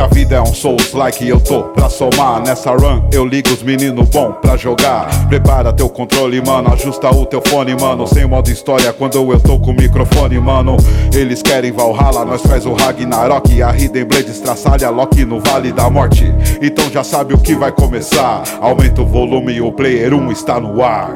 Se a vida é um Souls like eu tô. Pra somar Nessa run eu ligo os meninos bom pra jogar. Prepara teu controle, mano, ajusta o teu fone, mano. Sem modo história quando eu tô com o microfone, mano. Eles querem Valhalla, nós faz o Ragnarok. A Hidden Blade estraçalha Loki no Vale da Morte. Então já sabe o que vai começar. Aumenta o volume, o player 1 está no ar.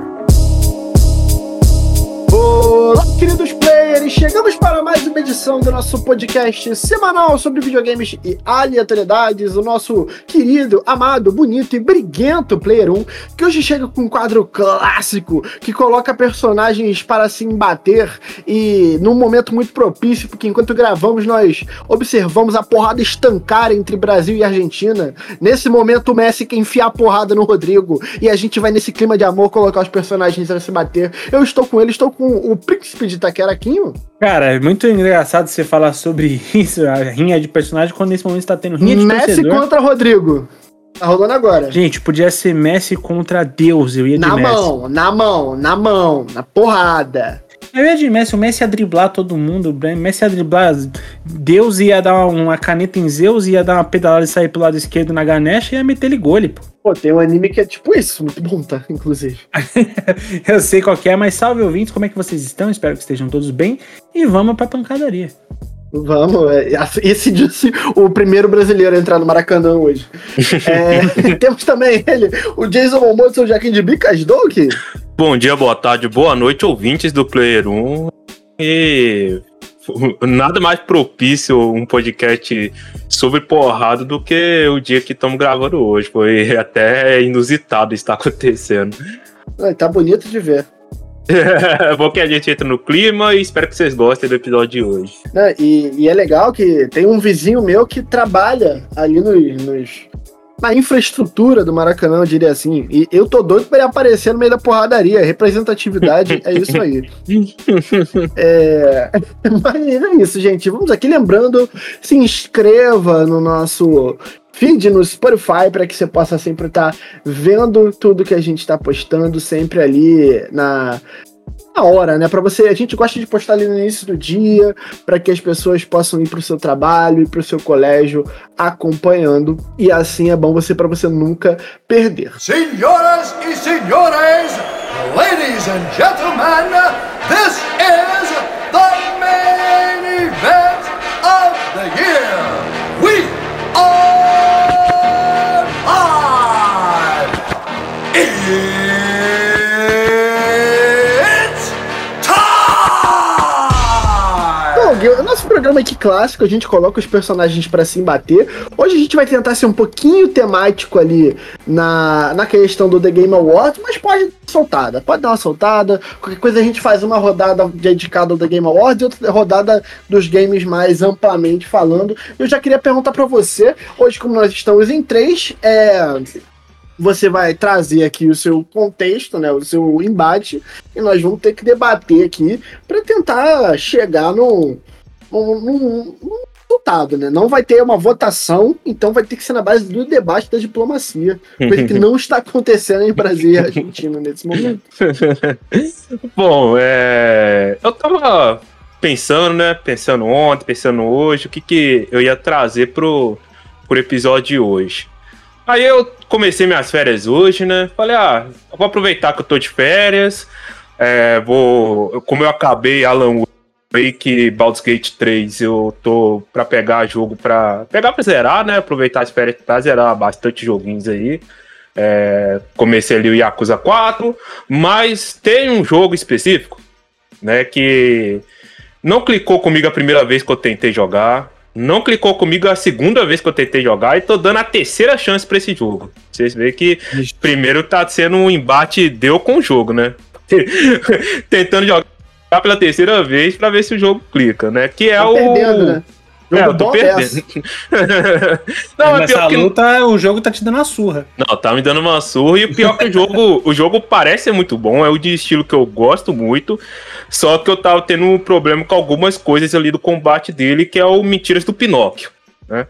Olá, queridos Chegamos para mais uma edição do nosso podcast semanal sobre videogames e aleatoriedades. O nosso querido, amado, bonito e briguento Player 1, que hoje chega com um quadro clássico que coloca personagens para se embater e num momento muito propício, porque enquanto gravamos nós observamos a porrada estancar entre Brasil e Argentina. Nesse momento o Messi quer enfiar a porrada no Rodrigo e a gente vai nesse clima de amor colocar os personagens para se bater. Eu estou com ele, estou com o príncipe de Itaqueraquinho. Cara, é muito engraçado você falar sobre isso, a rinha de personagem, quando nesse momento está tendo rinha de Messi torcedor. contra Rodrigo. Tá rolando agora. Gente, podia ser Messi contra Deus, eu ia de na Messi. mão, na mão, na mão, na porrada. Eu ia de Messi, o Messi ia driblar todo mundo, o Messi ia driblar, Deus ia dar uma caneta em Zeus, ia dar uma pedalada e sair pro lado esquerdo na Ganesha e ia meter ele gole, pô. Pô, tem um anime que é tipo isso, muito bom, tá? Inclusive. Eu sei qual que é, mas salve ouvintes, como é que vocês estão? Espero que estejam todos bem e vamos pra pancadaria. Vamos, é, esse disse o primeiro brasileiro a entrar no Maracanã hoje. É, temos também ele, o Jason Momoa, seu Jaquim de Bicas Doug. Bom dia, boa tarde, boa noite, ouvintes do Player 1. E nada mais propício um podcast sobre porrada do que o dia que estamos gravando hoje. Foi até inusitado estar acontecendo. Ai, tá bonito de ver. Bom que a gente entra no clima e espero que vocês gostem do episódio de hoje. Né, E, e é legal que tem um vizinho meu que trabalha ali nos, nos- na infraestrutura do Maracanã, eu diria assim. E eu tô doido pra ele aparecer no meio da porradaria. Representatividade é isso aí. É, mas é isso, gente. Vamos aqui lembrando, se inscreva no nosso feed no Spotify para que você possa sempre estar vendo tudo que a gente está postando sempre ali na na hora, né? Para você, a gente gosta de postar ali no início do dia, para que as pessoas possam ir para o seu trabalho e para o seu colégio acompanhando. E assim é bom você para você nunca perder. Senhoras e senhores, ladies and gentlemen, this is programa aqui clássico, a gente coloca os personagens pra se embater. Hoje a gente vai tentar ser um pouquinho temático ali na, na questão do The Game Awards, mas pode soltada, pode dar uma soltada. Qualquer coisa a gente faz uma rodada dedicada ao The Game Awards e outra rodada dos games mais amplamente falando. Eu já queria perguntar pra você, hoje como nós estamos em três, é você vai trazer aqui o seu contexto, né, o seu embate, e nós vamos ter que debater aqui para tentar chegar num, num, num- num resultado, né? Não vai ter uma votação, então vai ter que ser na base do debate da diplomacia, coisa que não está acontecendo em Brasil e Argentina nesse momento. Bom, é... eu tava pensando, né? Pensando ontem, pensando hoje, o que, que eu ia trazer pro, pro episódio de hoje. Aí eu comecei minhas férias hoje, né? Falei, ah, vou aproveitar que eu tô de férias. é, vou. Como eu acabei Alan Wake Baldur's Gate 3, eu tô pra pegar jogo pra. Pegar pra zerar, né? Aproveitar as férias pra zerar bastante joguinhos aí. É, comecei ali o Yakuza 4, mas tem um jogo específico, né, que não clicou comigo a primeira vez que eu tentei jogar, não clicou comigo a segunda vez que eu tentei jogar e tô dando a terceira chance pra esse jogo. Vocês veem que primeiro tá sendo um embate deu com o jogo, né? Tentando jogar pela terceira vez pra ver se o jogo clica, né? Que é Tá o perdendo, né? É, Jogo eu tô é essa. perdendo. não, é pior que luta, o jogo tá te dando a surra. não, tá me dando uma surra e o pior que o jogo, o jogo parece ser muito bom, é o de estilo que eu gosto muito, só que eu tava tendo um problema com algumas coisas ali do combate dele, que é o Mentiras do Pinóquio, né?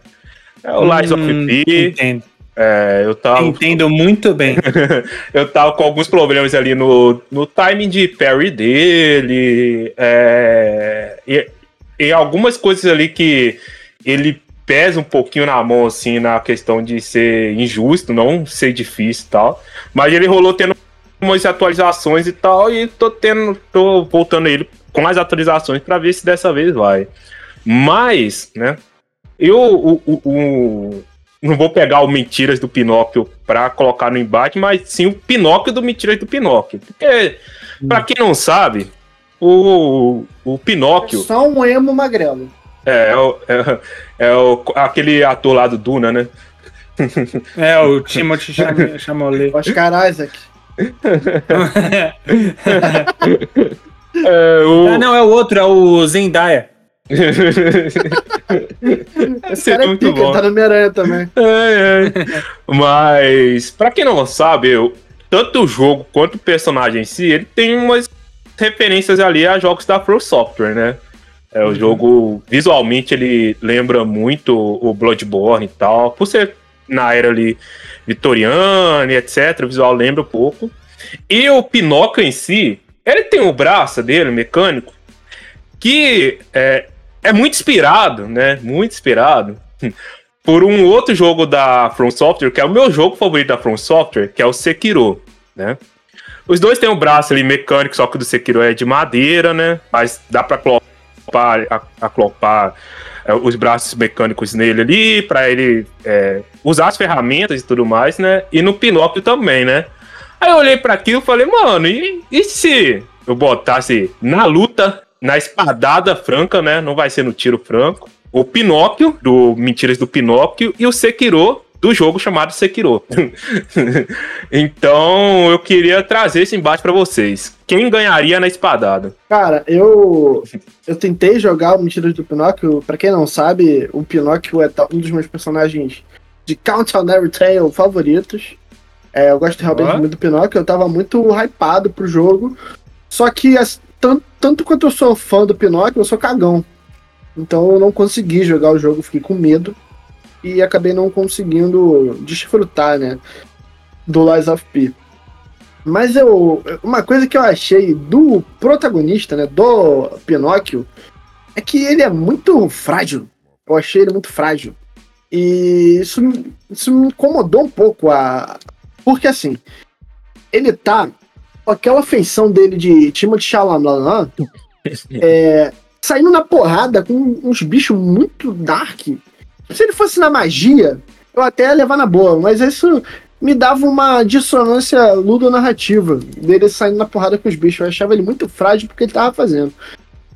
É o Lies of Hum, P, Entendo. É, eu tava, Entendo muito bem. eu tava com alguns problemas ali no, no timing de parry dele, é, e, e algumas coisas ali que ele pesa um pouquinho na mão, assim, na questão de ser injusto, não ser difícil e tal. Mas ele rolou tendo umas atualizações e tal, e tô tendo, tô voltando ele com as atualizações para ver se dessa vez vai. Mas, né, eu o, o, o, não vou pegar o Mentiras do Pinóquio para colocar no embate, mas sim o Pinóquio do Mentiras do Pinóquio. Porque, para quem não sabe, o, o Pinóquio. É só um emo magrelo. É, é, o, é, é o, aquele ator lá do Duna, né? É, o Timothy Cham- Chalamet. Oscar Isaac. É, o... Ah, não, é o outro, é o Zendaya. Esse cara é muito pica, bom. tá no Homem-Aranha também. É, é. Mas, pra quem não sabe, eu, tanto o jogo quanto o personagem em si, ele tem umas referências ali a jogos da Pro Software, né? É, o jogo, visualmente, ele lembra muito o Bloodborne e tal, por ser na era ali vitoriana e etc, o visual lembra um pouco. E o Pinóquio em si, ele tem o braço dele, mecânico, que é, é muito inspirado, né? Muito inspirado por um outro jogo da From Software, que é o meu jogo favorito da From Software, que é o Sekiro, né? Os dois têm um braço ali mecânico, só que o do Sekiro é de madeira, né? Mas dá pra aclopar, a- aclopar é, os braços mecânicos nele ali, pra ele é, usar as ferramentas e tudo mais, né? E no Pinóquio também, né? Aí eu olhei pra aquilo e falei, mano, e, e se eu botasse na luta, na espadada franca, né? Não vai ser no tiro franco. O Pinóquio, do Mentiras do Pinóquio, e o Sekiro, do jogo chamado Sekiro. então eu queria trazer esse embate pra vocês. Quem ganharia na espadada? Cara, eu eu tentei jogar o Mentiras do Pinóquio. Pra quem não sabe, o Pinóquio é um dos meus personagens de Count on Every Tale favoritos. É, eu gosto realmente muito do Pinóquio. Eu tava muito hypado pro jogo. Só que, as- tan- tanto quanto eu sou fã do Pinóquio, eu sou cagão. Então eu não consegui jogar o jogo, fiquei com medo. E acabei não conseguindo desfrutar, né? Do Lies of P. Mas eu. Uma coisa que eu achei do protagonista, né? Do Pinóquio, é que ele é muito frágil. Eu achei ele muito frágil. E isso, isso me incomodou um pouco. A... Porque assim, ele tá aquela feição dele de Timothy Chalamet, é, saindo na porrada com uns bichos muito dark. Se ele fosse na magia, eu até ia levar na boa, mas isso me dava uma dissonância ludonarrativa dele saindo na porrada com os bichos. Eu achava ele muito frágil porque ele tava fazendo.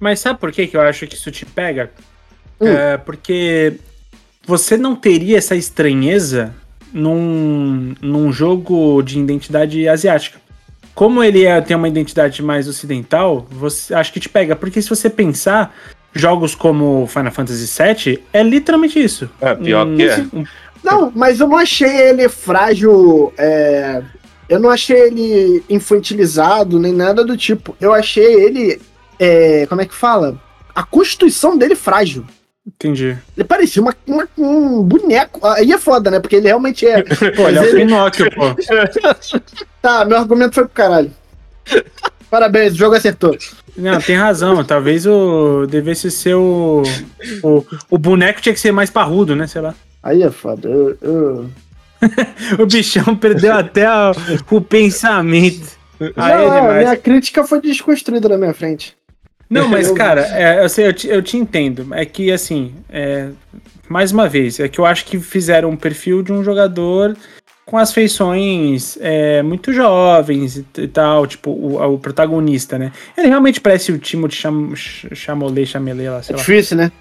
Mas sabe por que, que eu acho que isso te pega? Hum. É, porque você não teria essa estranheza num, num jogo de identidade asiática. Como ele é, tem uma identidade mais ocidental, você acho que te pega. Porque se você pensar, jogos como Final Fantasy VII é literalmente isso. É, pior Um- que é. um- Não, mas eu não achei ele frágil. é, Eu não achei ele infantilizado, nem nada do tipo. Eu achei ele. é, Como é que fala? A constituição dele frágil. Entendi. Ele parecia uma, uma- um boneco. Aí é foda, né? Porque ele realmente é. Pô, ele é o ele- Pinóquio, pô. Tá, meu argumento foi pro caralho. Parabéns, o jogo acertou. Não, tem razão. Talvez o devesse ser o, o. O boneco tinha que ser mais parrudo, né? Sei lá. Aí é foda. Eu, eu- O bichão perdeu até a- o pensamento. Aí Não, é é, demais. minha crítica foi desconstruída na minha frente. Não, mas cara, é, eu, sei, eu, te, eu te entendo. É que assim, é, mais uma vez, é que eu acho que fizeram um perfil de um jogador com as feições é, muito jovens e, e tal, tipo, o, o protagonista, né? Ele realmente parece o Timothy Cham, Ch- Chamolet, Chamelet lá, É sei lá. difícil, né?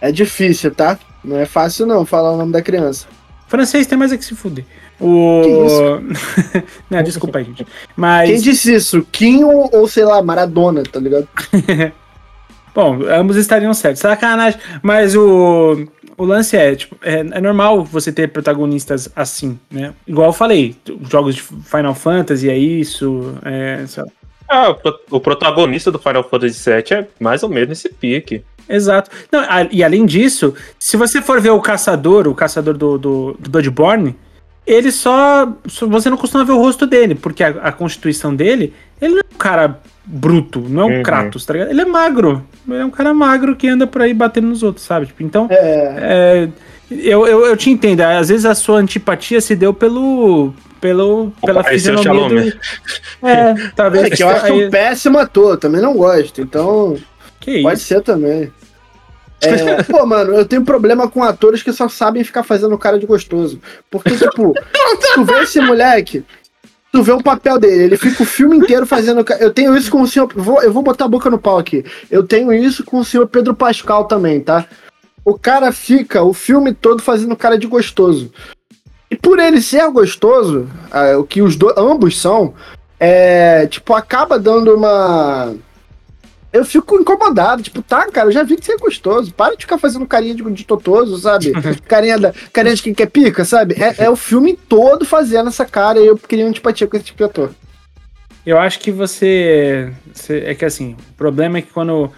É difícil, tá? Não é fácil não falar o nome da criança. Francês tem mais é que se fuder. O... Não, desculpa aí, gente. Mas... Quem disse isso? Kim ou, ou, sei lá, Maradona, tá ligado? Bom, ambos estariam certos. Sacanagem. Mas o, o lance é, tipo, é, é normal você ter protagonistas assim, né? Igual eu falei, jogos de Final Fantasy é isso, é, sei lá. Ah, o pro- o protagonista do Final Fantasy VII é mais ou menos esse pique. Exato. Não, a- e além disso, se você for ver o caçador, o caçador do, do, do Bloodborne, ele só, só- Você não costuma ver o rosto dele, porque a, a constituição dele, ele não é um cara bruto, não é um Uhum. Kratos, tá ligado? Ele é magro. Ele é um cara magro que anda por aí batendo nos outros, sabe? Tipo, então. É, É, eu, eu, eu te entendo, às vezes a sua antipatia se deu pelo. pelo pela Pareceu fisionomia do. É, talvez. é que eu acho aí- um péssimo ator, também não gosto. Então, que pode isso? ser também. É, pô, mano, eu tenho problema com atores que só sabem ficar fazendo cara de gostoso. Porque, tipo, tu vê esse moleque, tu vê o papel dele, ele fica o filme inteiro fazendo. Eu tenho isso com o senhor. Vou, eu vou botar a boca no pau aqui. Eu tenho isso com o senhor Pedro Pascal também, tá? O cara fica o filme todo fazendo cara de gostoso. E por ele ser gostoso, ah, o que os dois, ambos são, é, tipo, acaba dando uma. Eu fico incomodado, tipo, tá, cara, eu já vi que você é gostoso. Para de ficar fazendo carinha de, de totoso, sabe? carinha, da, carinha de quem quer pica, sabe? É, é o filme todo fazendo essa cara e eu queria antipatia com esse tipo de ator. Eu acho que você, você- É que assim, o problema é que quando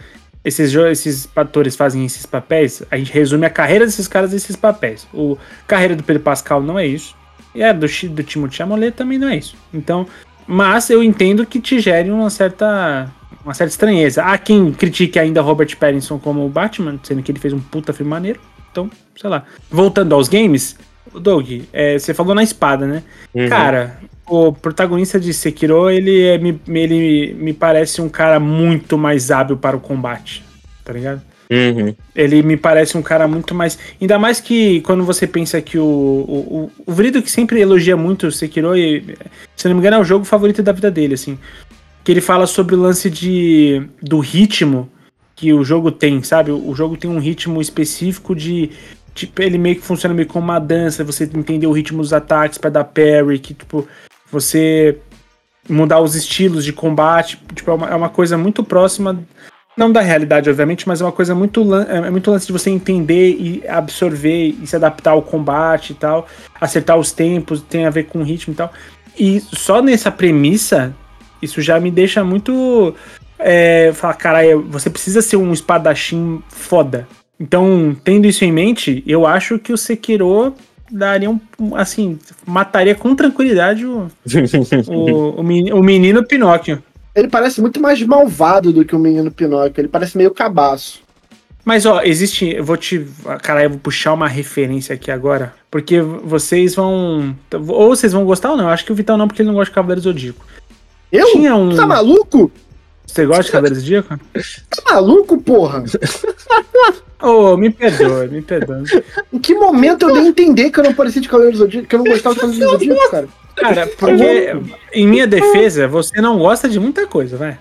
esses, esses atores fazem esses papéis, a gente resume a carreira desses caras nesses papéis. O carreira do Pedro Pascal não é isso. E a do, do Timothée Chalamet também não é isso. Então, mas eu entendo que te gere uma certa. Uma certa estranheza. Há quem critique ainda Robert Pattinson como o Batman, sendo que ele fez um puta filme maneiro. Então, sei lá. Voltando aos games, Doug, é, você falou na espada, né? Uhum. Cara, o protagonista de Sekiro, ele, é, me, ele me parece um cara muito mais hábil para o combate, tá ligado? Uhum. Ele me parece um cara muito mais. Ainda mais que quando você pensa que o. O, o, o Vrido que sempre elogia muito o Sekiro, e, se não me engano, é o jogo favorito da vida dele, assim. Que ele fala sobre o lance de, do ritmo que o jogo tem, sabe? O jogo tem um ritmo específico de. Tipo, ele meio que funciona meio como uma dança, você entender o ritmo dos ataques para dar parry, que, tipo, você mudar os estilos de combate, tipo, é uma, é uma coisa muito próxima não da realidade, obviamente, mas é uma coisa muito lan- é muito lance de você entender e absorver e se adaptar ao combate e tal, acertar os tempos, tem a ver com o ritmo e tal. E só nessa premissa, isso já me deixa muito é, falar, caralho, você precisa ser um espadachim foda. Então, tendo isso em mente, eu acho que o Sekiro daria um, assim, mataria com tranquilidade o, o, o meni- o menino Pinóquio. Ele parece muito mais malvado do que o menino Pinóquio. Ele parece meio cabaço. Mas ó, existe. Eu vou te. Caralho, eu vou puxar uma referência aqui agora. Porque vocês vão. Ou vocês vão gostar ou não. Eu acho que o Vital não, porque ele não gosta de Cavaleiro Zodíaco. Eu? Tinha um. Tá maluco? Você gosta de Cavaleiro Zodíaco? Tá maluco, porra? Ô, me perdoe, me perdoe. Em que momento eu dei a entender que eu não parecia de Cavaleiro do Zodíaco, que eu não gostava de Cavaleiro do Zodíaco, cara? Cara, porque em minha defesa, você não gosta de muita coisa, vai.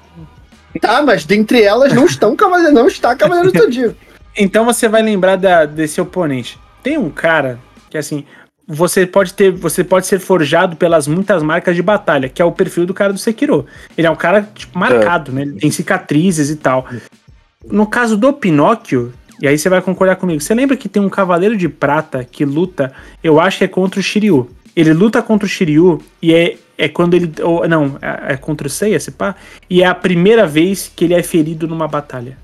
Tá, mas dentre elas não estão Cavaleiro, não está Cavaleiro do Zodíaco. Então você vai lembrar da- desse oponente. Tem um cara que assim, você pode ter, você pode ser forjado pelas muitas marcas de batalha, que é o perfil do cara do Sekiro. Ele é um cara tipo, marcado, né? Ele tem cicatrizes e tal. No caso do Pinóquio, e aí você vai concordar comigo. Você lembra que tem um cavaleiro de prata que luta, eu acho que é contra o Shiryu. Ele luta contra o Shiryu e é, é quando ele. Ou, não, é, é contra o Seiya, se pá. E é a primeira vez que ele é ferido numa batalha.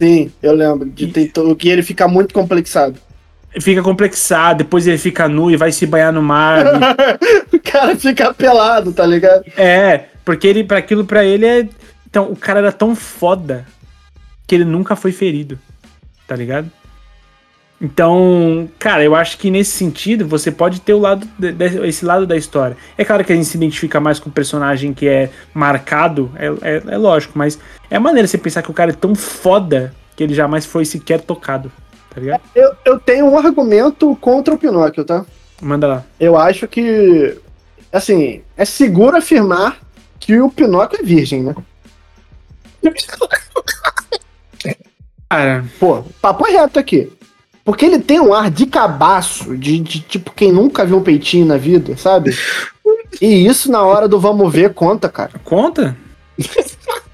Sim, eu lembro. De ter, que ele fica muito complexado. Fica complexado, depois ele fica nu e vai se banhar no mar. o cara fica pelado, tá ligado? é, porque ele para aquilo pra ele é então o cara era tão foda que ele nunca foi ferido. Tá ligado? Então, cara, eu acho que nesse sentido você pode ter o lado de- de- esse lado da história. É claro que a gente se identifica mais com o personagem que é marcado, é, é, é lógico, mas é maneira você pensar que o cara é tão foda que ele jamais foi sequer tocado, tá ligado? Eu, eu tenho um argumento contra o Pinóquio, tá? Manda lá. Eu acho que, assim, é seguro afirmar que o Pinóquio é virgem, né? Cara, Pô, papo é reto aqui. Porque ele tem um ar de cabaço, de, de tipo quem nunca viu um peitinho na vida, sabe? E isso na hora do vamos ver conta, cara. conta?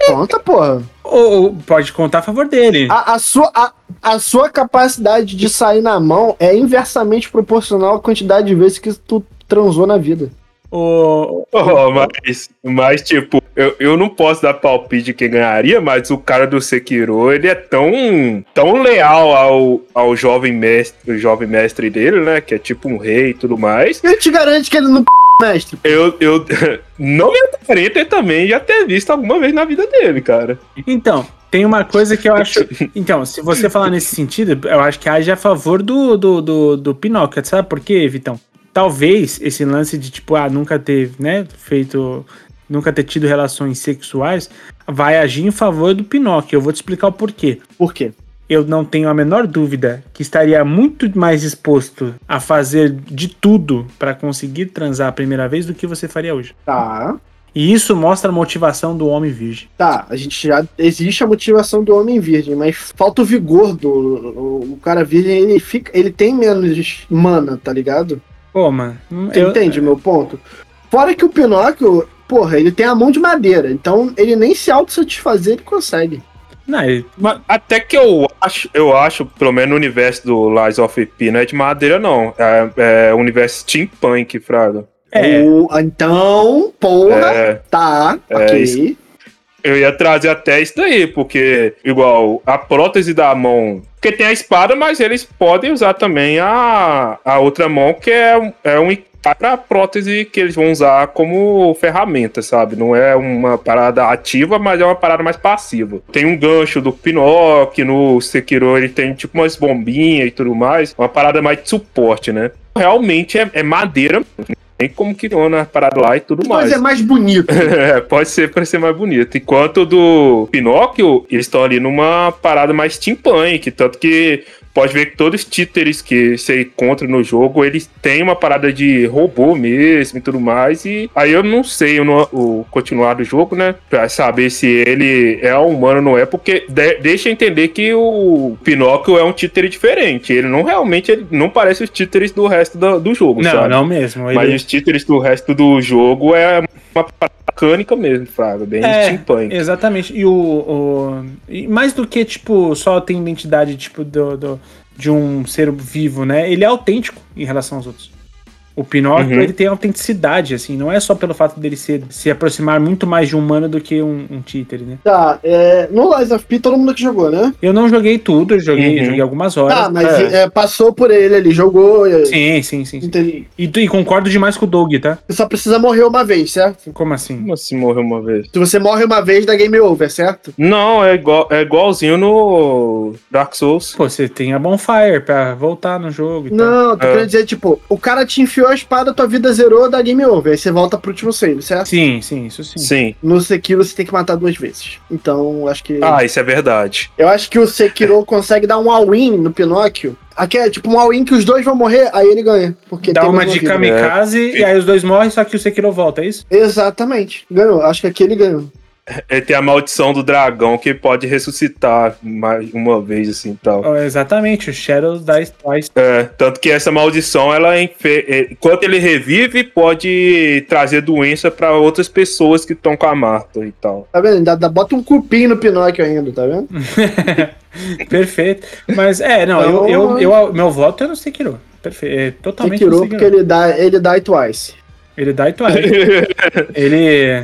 Conta, porra. Ou, pode contar a favor dele. A, a sua, a, a sua capacidade de sair na mão é inversamente proporcional à quantidade de vezes que tu transou na vida. O, Oh, mas, mas, tipo, eu, eu não posso dar palpite de quem ganharia, mas o cara do Sekiro, ele é tão, tão leal ao, ao jovem mestre, o jovem mestre dele, né? Que é tipo um rei e tudo mais. Ele te garante que ele não mestre. Eu, eu não me aparenta também já ter visto alguma vez na vida dele, cara. Então, tem uma coisa que eu acho. Então, se você falar nesse sentido, eu acho que age a favor do, do, do, do Pinóquio. Sabe por quê, Vitão? Talvez esse lance de, tipo, ah, nunca ter, né, feito. Nunca ter tido relações sexuais vai agir em favor do Pinóquio. Eu vou te explicar o porquê. Por quê? Eu não tenho a menor dúvida que estaria muito mais exposto a fazer de tudo para conseguir transar a primeira vez do que você faria hoje. Tá. E isso mostra a motivação do homem virgem. Tá, a gente já. Existe a motivação do homem virgem, mas falta o vigor do. O, o cara virgem, ele fica. Ele tem menos mana, tá ligado? Pô, mano. Você entende o meu ponto? Fora que o Pinóquio, porra, ele tem a mão de madeira, então ele nem se autossatisfazer ele consegue. Não, ele- Mas até que eu acho, eu acho, pelo menos no universo do Lies of P, não é de madeira, não. É, é o universo steampunk, Fraga. é, O- então, porra, É, tá, É, ok. isso. eu ia trazer até isso daí, porque, igual, a prótese da mão. Porque tem a espada, mas eles podem usar também a, a outra mão, que é, um- é um para prótese que eles vão usar como ferramenta, sabe? Não é uma parada ativa, mas é uma parada mais passiva. Tem um gancho do Pinóquio, no Sekiro ele tem tipo umas bombinhas e tudo mais, uma parada mais de suporte, né? Realmente é, é madeira, tem como que na parada lá e tudo mais. Mas é mais bonito. É, pode ser para ser mais bonito. Enquanto do Pinóquio, eles estão ali numa parada mais steampunk, tanto que pode ver que todos os títeres que você encontra no jogo, eles têm uma parada de robô mesmo e tudo mais. E aí eu não sei eu não- o continuar do jogo, né? Pra saber se ele é humano ou não é, porque de- deixa entender que o Pinóquio é um títere diferente. Ele não realmente ele não parece os títeres do resto do, do jogo, não, sabe? não mesmo. Mas Ele, os títeres do resto do jogo é uma parada mecânica mesmo, Fraga, bem É, steampunk. Exatamente. E o, o- e mais do que, tipo, só tem identidade, tipo, do, do- de um ser vivo, né? Ele é autêntico em relação aos outros. O Pinóquio, Uhum. ele tem autenticidade, assim, não é só pelo fato dele ser, se aproximar muito mais de um humano do que um, um títere, né? Tá, é, no Lies of P todo mundo que jogou, né? Eu não joguei tudo, eu joguei, Uhum. joguei algumas horas. Tá, mas é. é, passou por ele, ele jogou. Sim, sim, sim. sim. entendi. E, e concordo demais com o Doug, tá? Você só precisa morrer uma vez, certo? Como assim? Como assim morreu uma vez? Se você morre uma vez, dá game over, certo? Não, é, igual, é igualzinho no Dark Souls. Pô, você tem a Bonfire pra voltar no jogo e tal. Não, tô É. querendo dizer, tipo, o cara te enfiou a espada, tua vida zerou, dá game over. Aí você volta pro último save, certo? Sim, sim, isso sim. Sim. No Sekiro você tem que matar duas vezes. Então, acho que. Ah, isso é verdade. Eu acho que o Sekiro consegue dar um all-in no Pinóquio. Aqui é tipo um all-in que os dois vão morrer, aí ele ganha. Porque Dá tem uma de kamikaze e aí os dois morrem, só que o Sekiro volta, é isso? Exatamente. Ganhou. Acho que aqui ele ganhou. Ele tem a maldição do dragão que pode ressuscitar mais uma vez, assim e tal. Ó, exatamente, o Shadow dies twice. É, tanto que essa maldição, ela enfe... é, enquanto ele revive, pode trazer doença pra outras pessoas que estão com a Marta e tal. Tá vendo? Ainda, ainda bota um cupim no Pinóquio ainda, tá vendo? Perfeito. Mas é, não, eu, eu, eu- meu voto é no Sekiro. Perfeito. É totalmente Sekiro, no porque Sekiro. ele dá, ele dá twice. Ele die twice. ele.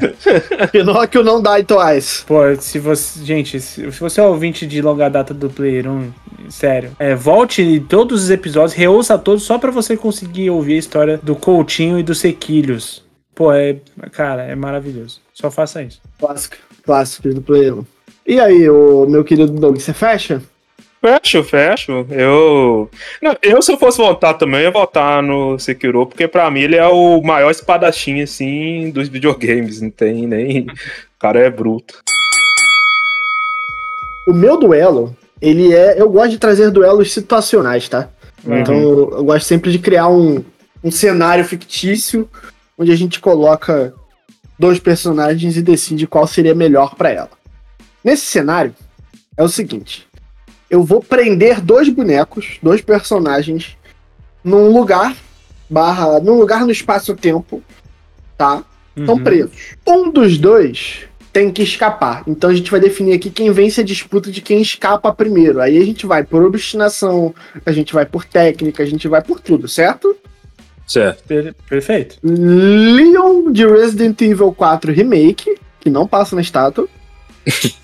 Pinóquio não dá twice. Pô, se você. Gente, se, você é ouvinte de longa data do Player 1, sério, é, volte em todos os episódios, reouça todos só pra você conseguir ouvir a história do Coutinho e dos Sequilhos. Pô, é. Cara, é maravilhoso. Só faça isso. Clássico. Clássico do Play 1. E aí, o meu querido Doug, você fecha? Fecho, fecho. Eu. Não, eu, se eu fosse votar também, eu ia votar no Sekiro, porque pra mim ele é o maior espadachim, assim, dos videogames. Não tem nem. O cara é bruto. O meu duelo, ele é. Eu gosto de trazer duelos situacionais, tá? Uhum. Então eu, gosto sempre de criar um, um cenário fictício onde a gente coloca dois personagens e decide qual seria melhor pra ela. Nesse cenário, é o seguinte: eu vou prender dois bonecos, dois personagens, num lugar, barra, num lugar no espaço-tempo, tá? Estão Uhum. presos. Um dos dois tem que escapar. Então a gente vai definir aqui quem vence a disputa de quem escapa primeiro. Aí a gente vai por obstinação, a gente vai por técnica, a gente vai por tudo, certo? Certo. Per- perfeito. Leon de Resident Evil 4 Remake, que não passa na estátua.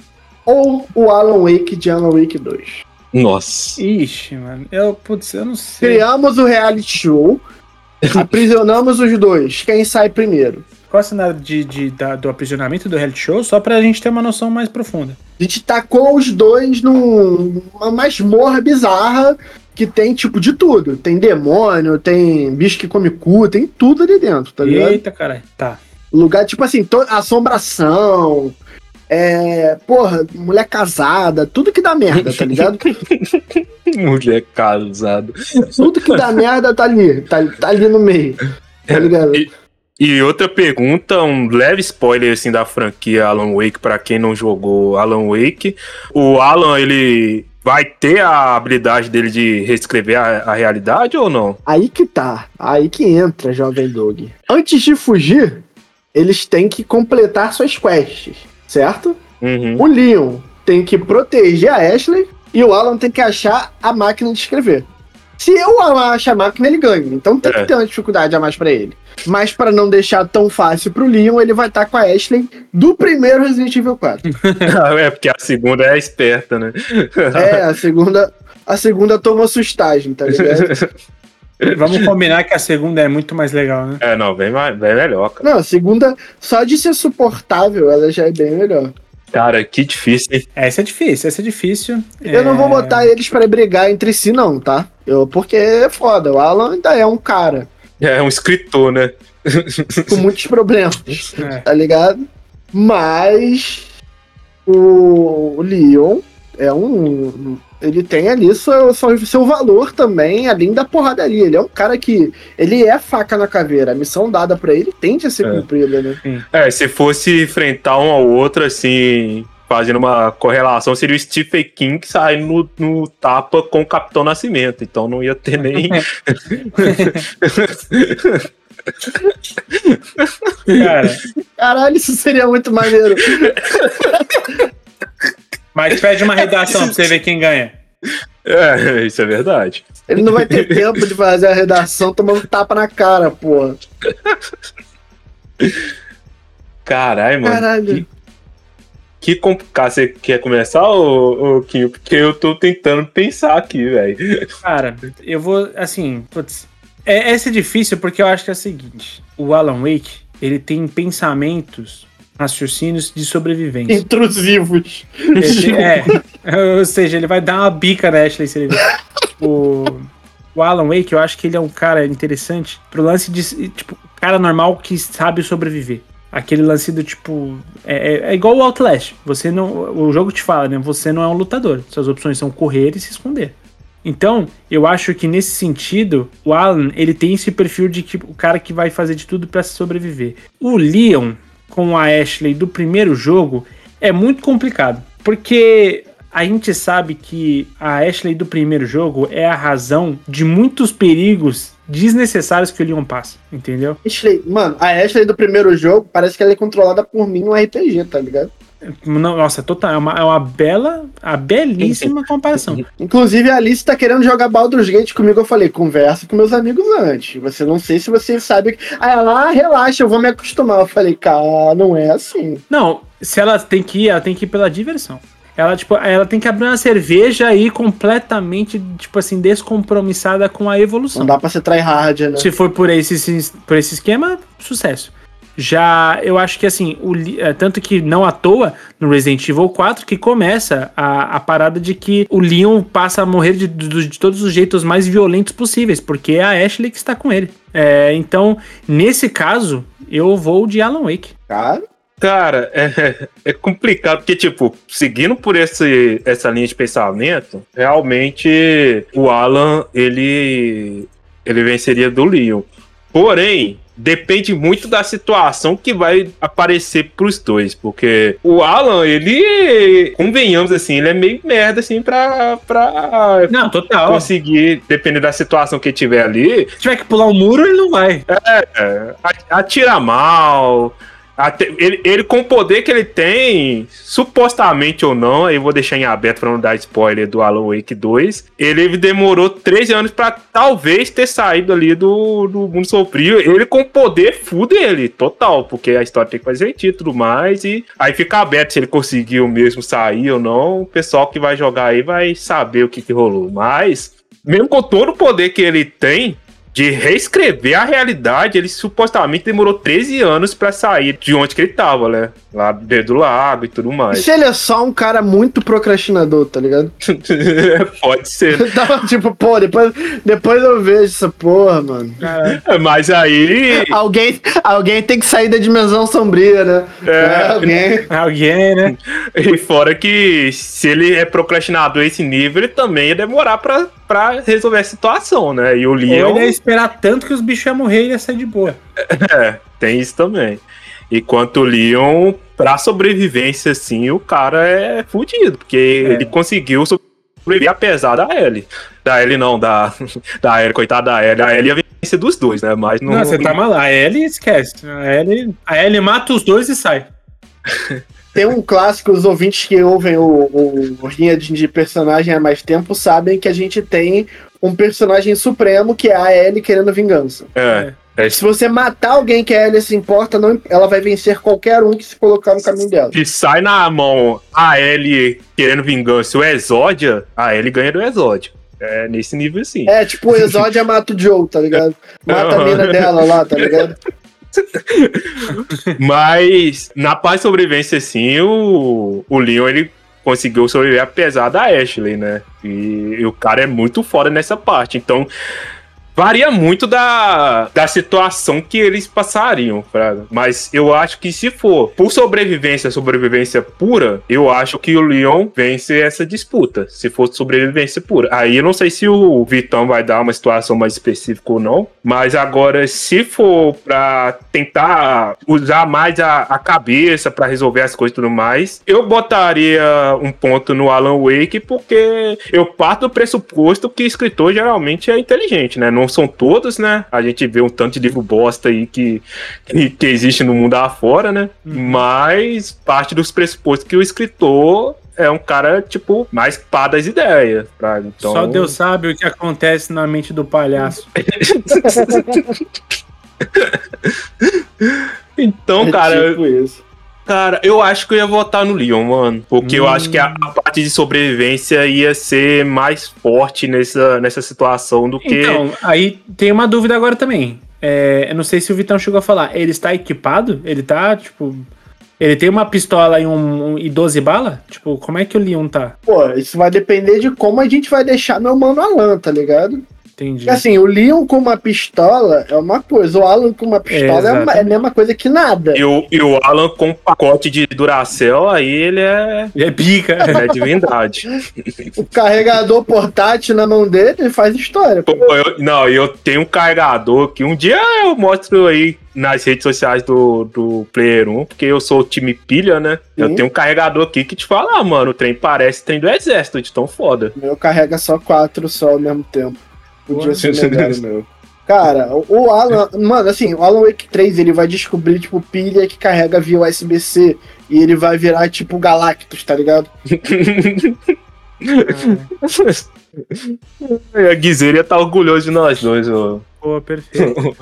ou o Alan Wake de Alan Wake 2. Nossa. Ixi, mano. Eu, putz, eu não sei. Criamos o reality show, aprisionamos os dois. Quem sai primeiro? Qual é o cenário de, de- da- do aprisionamento do reality show? Só pra gente ter uma noção mais profunda. A gente tacou os dois numa masmorra bizarra que tem tipo de tudo. Tem demônio, tem bicho que come cu, tem tudo ali dentro, tá ligado? Eita, caralho. Tá. Lugar, tipo assim, assombração. É. Porra, mulher casada, tudo que dá merda, tá ligado? Mulher casada. tudo que dá merda tá ali, tá, tá ali no meio. Tá ligado? E- E outra pergunta, um leve spoiler assim da franquia Alan Wake pra quem não jogou Alan Wake. O Alan ele vai ter a habilidade dele de reescrever a, a realidade ou não? Aí que tá, aí que entra, jovem Dog. Antes de fugir, eles têm que completar suas quests, certo? Uhum. O Leon tem que proteger a Ashley e o Alan tem que achar a máquina de escrever. Se o Alan acha a máquina, ele ganha. Então tem É. que ter uma dificuldade a mais pra ele. Mas pra não deixar tão fácil pro Leon, ele vai estar com a Ashley do primeiro Resident Evil 4. é porque a segunda é a esperta, né? é, a segunda, a segunda tomou sustagem, tá ligado? Vamos combinar que a segunda é muito mais legal, né? É, não, bem, mais- bem melhor, cara. Não, a segunda, só de ser suportável, ela já é bem melhor. Cara, que difícil, hein? Essa é difícil, essa é difícil. Eu não vou É, botar eles pra brigar entre si, não, tá? Eu, porque é foda. O Alan ainda é um cara É um escritor, né? com muitos problemas, É. tá ligado? Mas o, o Leon é um. Ele tem ali seu, seu, seu valor também, além da porradaria. Ele é um cara que. Ele é faca na caveira. A missão dada pra ele tende a ser É. cumprida, né? É, se fosse enfrentar um ao outro, assim, fazendo uma correlação, seria o Stephen King saindo no, no tapa com o Capitão Nascimento. Então não ia ter nem. Cara, Caralho, isso seria muito maneiro. mas pede uma redação pra você ver quem ganha. é, isso é verdade. Ele não vai ter tempo de fazer a redação tomando tapa na cara, porra. Caralho, mano. Caralho. Que, que complicado. Você quer começar, ô, ô Kinho? Porque eu tô tentando pensar aqui, velho. Cara, eu vou, assim, putz. É, essa é difícil porque eu acho que é o seguinte: o Alan Wake, ele tem pensamentos, raciocínios de sobrevivência. Intrusivos. Ele- é, ou seja, ele vai dar uma bica na Ashley se ele ver. O, o Alan Wake, eu acho que ele é um cara interessante pro lance de, tipo, cara normal que sabe sobreviver. Aquele lance do tipo. É, é- é igual o Outlast. Você não. O jogo te fala, né? Você não é um lutador. Suas opções são correr e se esconder. Então, eu acho que nesse sentido, o Alan, ele tem esse perfil de tipo, o cara que vai fazer de tudo pra sobreviver. O Leon, com a Ashley do primeiro jogo, é muito complicado. Porque a gente sabe que a Ashley do primeiro jogo é a razão de muitos perigos desnecessários que o Leon passa, entendeu? Ashley, mano, a Ashley do primeiro jogo parece que ela é controlada por mim no RPG, tá ligado? Nossa, total, é uma, é uma bela, a belíssima comparação. Inclusive, a Alice tá querendo jogar Baldur's Gate comigo. Eu falei, conversa com meus amigos antes. Você não sei se você sabe. que- Aí ela, ah, relaxa, eu vou me acostumar. Eu falei, cara, não é assim. Não, se ela tem que ir, ela tem que ir pela diversão. Ela, tipo, ela tem que abrir uma cerveja e ir completamente, tipo assim, descompromissada com a evolução. Não dá pra ser tryhard, né? Se for por esse, por esse esquema, sucesso. Já eu acho que assim, o, é, tanto que não à toa no Resident Evil 4 que começa a, a parada de que o Leon passa a morrer de, de- de todos os jeitos mais violentos possíveis, porque é a Ashley que está com ele. É, então, nesse caso, eu vou de Alan Wake. Cara, Cara, é, é complicado, porque, tipo, seguindo por esse, essa linha de pensamento, realmente o Alan, ele, ele venceria do Leon. Porém, depende muito da situação que vai aparecer pros dois, porque o Alan, ele, convenhamos assim, ele é meio merda, assim, pra, pra Não, total. conseguir, dependendo da situação que tiver ali, Se tiver que pular um muro, ele não vai. é, a- atira mal. Até, ele, ele, com o poder que ele tem, supostamente ou não, aí vou deixar em aberto pra não dar spoiler do Alan Wake 2. Ele demorou 13 anos pra talvez ter saído ali do, do mundo sombrio. Ele com o poder fude ele, total, porque a história tem que fazer sentido e tudo mais. E aí fica aberto se ele conseguiu mesmo sair ou não. O pessoal que vai jogar aí vai saber o que, que rolou. Mas, mesmo com todo o poder que ele tem, de reescrever a realidade, ele supostamente demorou 13 anos para sair de onde que ele tava, né? Lá dentro do lago e tudo mais. Se ele é só um cara muito procrastinador, tá ligado? Pode ser. Tava tipo, pô, depois, depois eu vejo essa porra, mano. É, Mas aí. Alguém, alguém tem que sair da dimensão sombria, né? É. alguém. Alguém, né? E fora que se ele é procrastinador a esse nível, ele também ia demorar pra, pra resolver a situação, né? E o Ou Leon. ele ia esperar tanto que os bichos iam morrer e ia sair de boa. É, tem isso também. Enquanto o Leon, pra sobrevivência, assim, o cara é fudido, porque ele conseguiu sobreviver apesar da Ellie. Da Ellie não, da, da Ellie, coitada da Ellie. A Ellie ia vencer dos dois, né? Mas não. Não, você tá mal. A Ellie esquece. A Ellie, a Ellie mata os dois e sai. Tem um clássico, os ouvintes que ouvem o, o, o Linha de de Personagem há mais tempo sabem que a gente tem um personagem supremo que é a Ellie querendo vingança. É. é Se você matar alguém que a Ellie se importa, não, ela vai vencer qualquer um que se colocar no caminho dela. Se sai na mão a Ellie querendo vingança e o Exódia, a Ellie ganha do Exódia. É nesse nível assim. É, tipo, o Exódia mata o Joe, tá ligado? Mata a mina dela lá, tá ligado? Mas na paz e sobrevivência, assim, o, o Leon ele conseguiu sobreviver apesar da Ashley, né? E, e o cara é muito foda nessa parte. Então. Varia muito da, da situação que eles passariam, Fraga. Mas eu acho que se for por sobrevivência, sobrevivência pura, eu acho que o Leon vence essa disputa. Se for sobrevivência pura. Aí eu não sei se o Vitão vai dar uma situação mais específica ou não. Mas agora, se for pra tentar usar mais a, a cabeça pra resolver as coisas e tudo mais, eu botaria um ponto no Alan Wake, porque eu parto do pressuposto que escritor geralmente é inteligente, né? Não são todos, né? A gente vê um tanto de livro bosta aí que, que, que existe no mundo afora, né? Mas parte dos pressupostos que o escritor é um cara, tipo, mais pá das ideias. Pra, então... Só Deus sabe o que acontece na mente do palhaço. Então, cara, é tipo isso. Cara, eu acho que eu ia votar no Leon, mano. Porque eu acho que a, a parte de sobrevivência ia ser mais forte nessa, nessa situação do que. Então, aí tem uma dúvida agora também. É, eu não sei se o Vitão chegou a falar. Ele está equipado? Ele tá, tipo. Ele tem uma pistola e, um, um- e 12 balas? Tipo, como é que o Leon tá? Pô, isso vai depender de como a gente vai deixar meu mano Alan, tá ligado? Entendi. Porque assim, o Leon com uma pistola é uma coisa, o Alan com uma pistola é, uma- é a mesma coisa que nada. E o, e o Alan com um pacote de Duracell, aí ele é, Ele é pica. ele é divindade. O carregador portátil na mão dele ele faz história. Pô, eu- não, eu tenho um carregador que um dia eu mostro aí nas redes sociais do, do Player 1, porque eu sou o time pilha, né? Eu Sim. tenho um carregador aqui que te fala, ah, mano, o trem parece trem do exército, de tão foda. O meu carrega só quatro só ao mesmo tempo. Podia ser melhor o meu. Cara, o- Alan, mano, assim, o Alan Wake 3 ele vai descobrir, tipo, pilha que carrega via USB-C e ele vai virar, tipo, Galactus, tá ligado? a Guizeira tá orgulhoso de nós dois, ô. Pô, perfeito.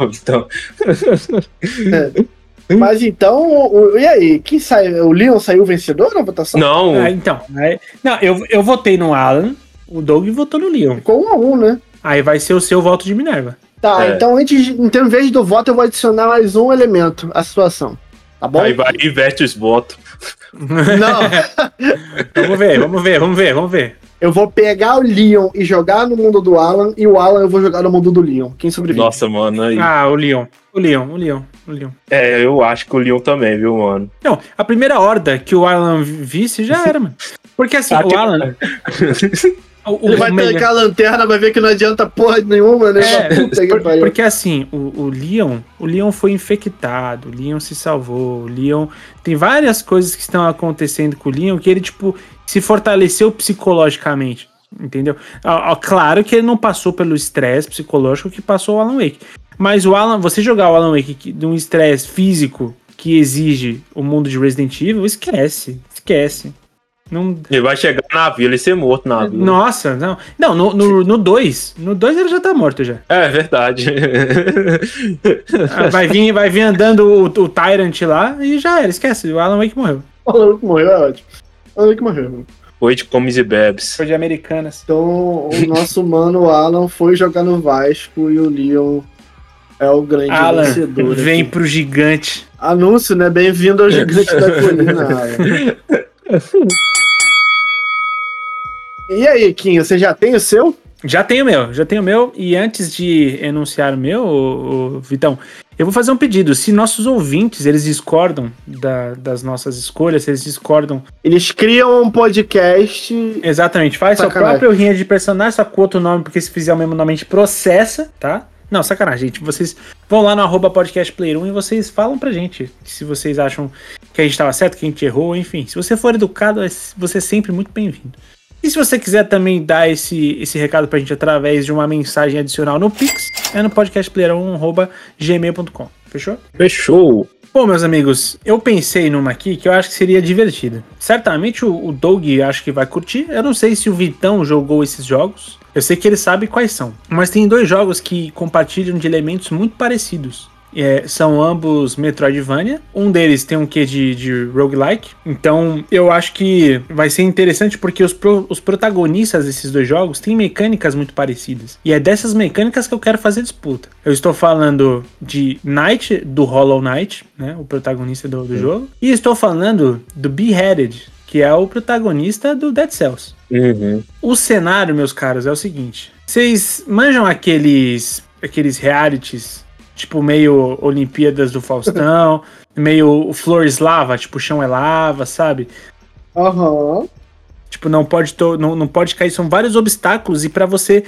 Então, Mas então, o- e aí? Quem sai? O Leon saiu vencedor na votação? não, Ah, então. aí- não, eu, eu votei no Alan, o Doug votou no Leon. Ficou um a um, né? Aí vai ser o seu voto de Minerva. Tá, É. então antes, então, em vez do voto, eu vou adicionar mais um elemento à situação. Tá bom? aí vai e inverte os votos. Não, Vamos ver, vamos ver, vamos ver, vamos ver. eu vou pegar o Leon e jogar no mundo do Alan, e o Alan eu vou jogar no mundo do Leon. Quem sobrevive? Nossa, mano, aí. Ah, o Leon. O Leon, o Leon, o Leon. É, eu acho que o Leon também, viu, mano? Não, a primeira horda que o Alan visse já era, mano. Porque assim, Ah, o que- Alan. O- Ele vai melhor- tancar a lanterna, vai ver que não adianta porra nenhuma, né? É, por- porque assim, o, o Leon, o Leon foi infectado, o Leon se salvou, o Leon tem várias coisas que estão acontecendo com o Leon que ele tipo se fortaleceu psicologicamente, entendeu? Ó, ó, claro que ele não passou pelo estresse psicológico que passou o Alan Wake, mas o Alan, você jogar o Alan Wake de um estresse físico que exige o mundo de Resident Evil, esquece. Esquece. Não, Ele vai chegar na vila e ser morto na vila. nossa, não. Não, no 2. No 2 no dois ele já tá morto já. É verdade. Ah, Vai vir, vai vir andando o, o Tyrant lá e já era, esquece. O Alan Wake morreu. O Alan que morreu, é ótimo. O Alan que morreu. Foi de comes e bebes. Foi de Americanas. Então, o nosso mano Alan foi jogar no Vasco e o Leon é o grande Alan, vencedor. vem aqui. pro gigante. Anúncio, né? Bem-vindo ao Gigante da Colina, Alan. E aí, Kim, você já tem o seu? Já tenho o meu, já tenho o meu. E antes de enunciar o meu, ô, ô, Vitão, eu vou fazer um pedido. Se nossos ouvintes, eles discordam da- das nossas escolhas, se eles discordam Eles criam um podcast. Exatamente, faz seu Sacanagem. próprio rinha de personagem, só com outro nome, porque se fizer o mesmo nome, a gente processa, tá? Não, sacanagem, gente. Vocês vão lá no arroba podcast player 1 e vocês falam pra gente se vocês acham que a gente tava certo, que a gente errou, enfim. Se você for educado, é- você é sempre muito bem-vindo. E se você quiser também dar esse, esse recado pra gente através de uma mensagem adicional no Pix, é no podcastplayer1.gmail.com. Fechou? Fechou. Bom, meus amigos, eu pensei numa aqui que eu acho que seria divertida. Certamente o, o Doug acho que vai curtir. Eu não sei se o Vitão jogou esses jogos. Eu sei que ele sabe quais são. Mas tem dois jogos que compartilham de elementos muito parecidos. É, são ambos Metroidvania. Um deles tem um quê de, de roguelike. Então eu acho que vai ser interessante porque os, pro- os protagonistas desses dois jogos têm mecânicas muito parecidas. E é dessas mecânicas que eu quero fazer disputa. Eu estou falando de Knight, do Hollow Knight, né, o protagonista do, do jogo. E estou falando do Beheaded, que é o protagonista do Dead Cells. Uhum. O cenário, meus caros, é o seguinte: vocês manjam aqueles aqueles realities, tipo meio Olimpíadas do Faustão, meio Flores Lava, tipo chão é lava, sabe? Aham. Tipo, não pode, to- não, não pode cair, são vários obstáculos e pra você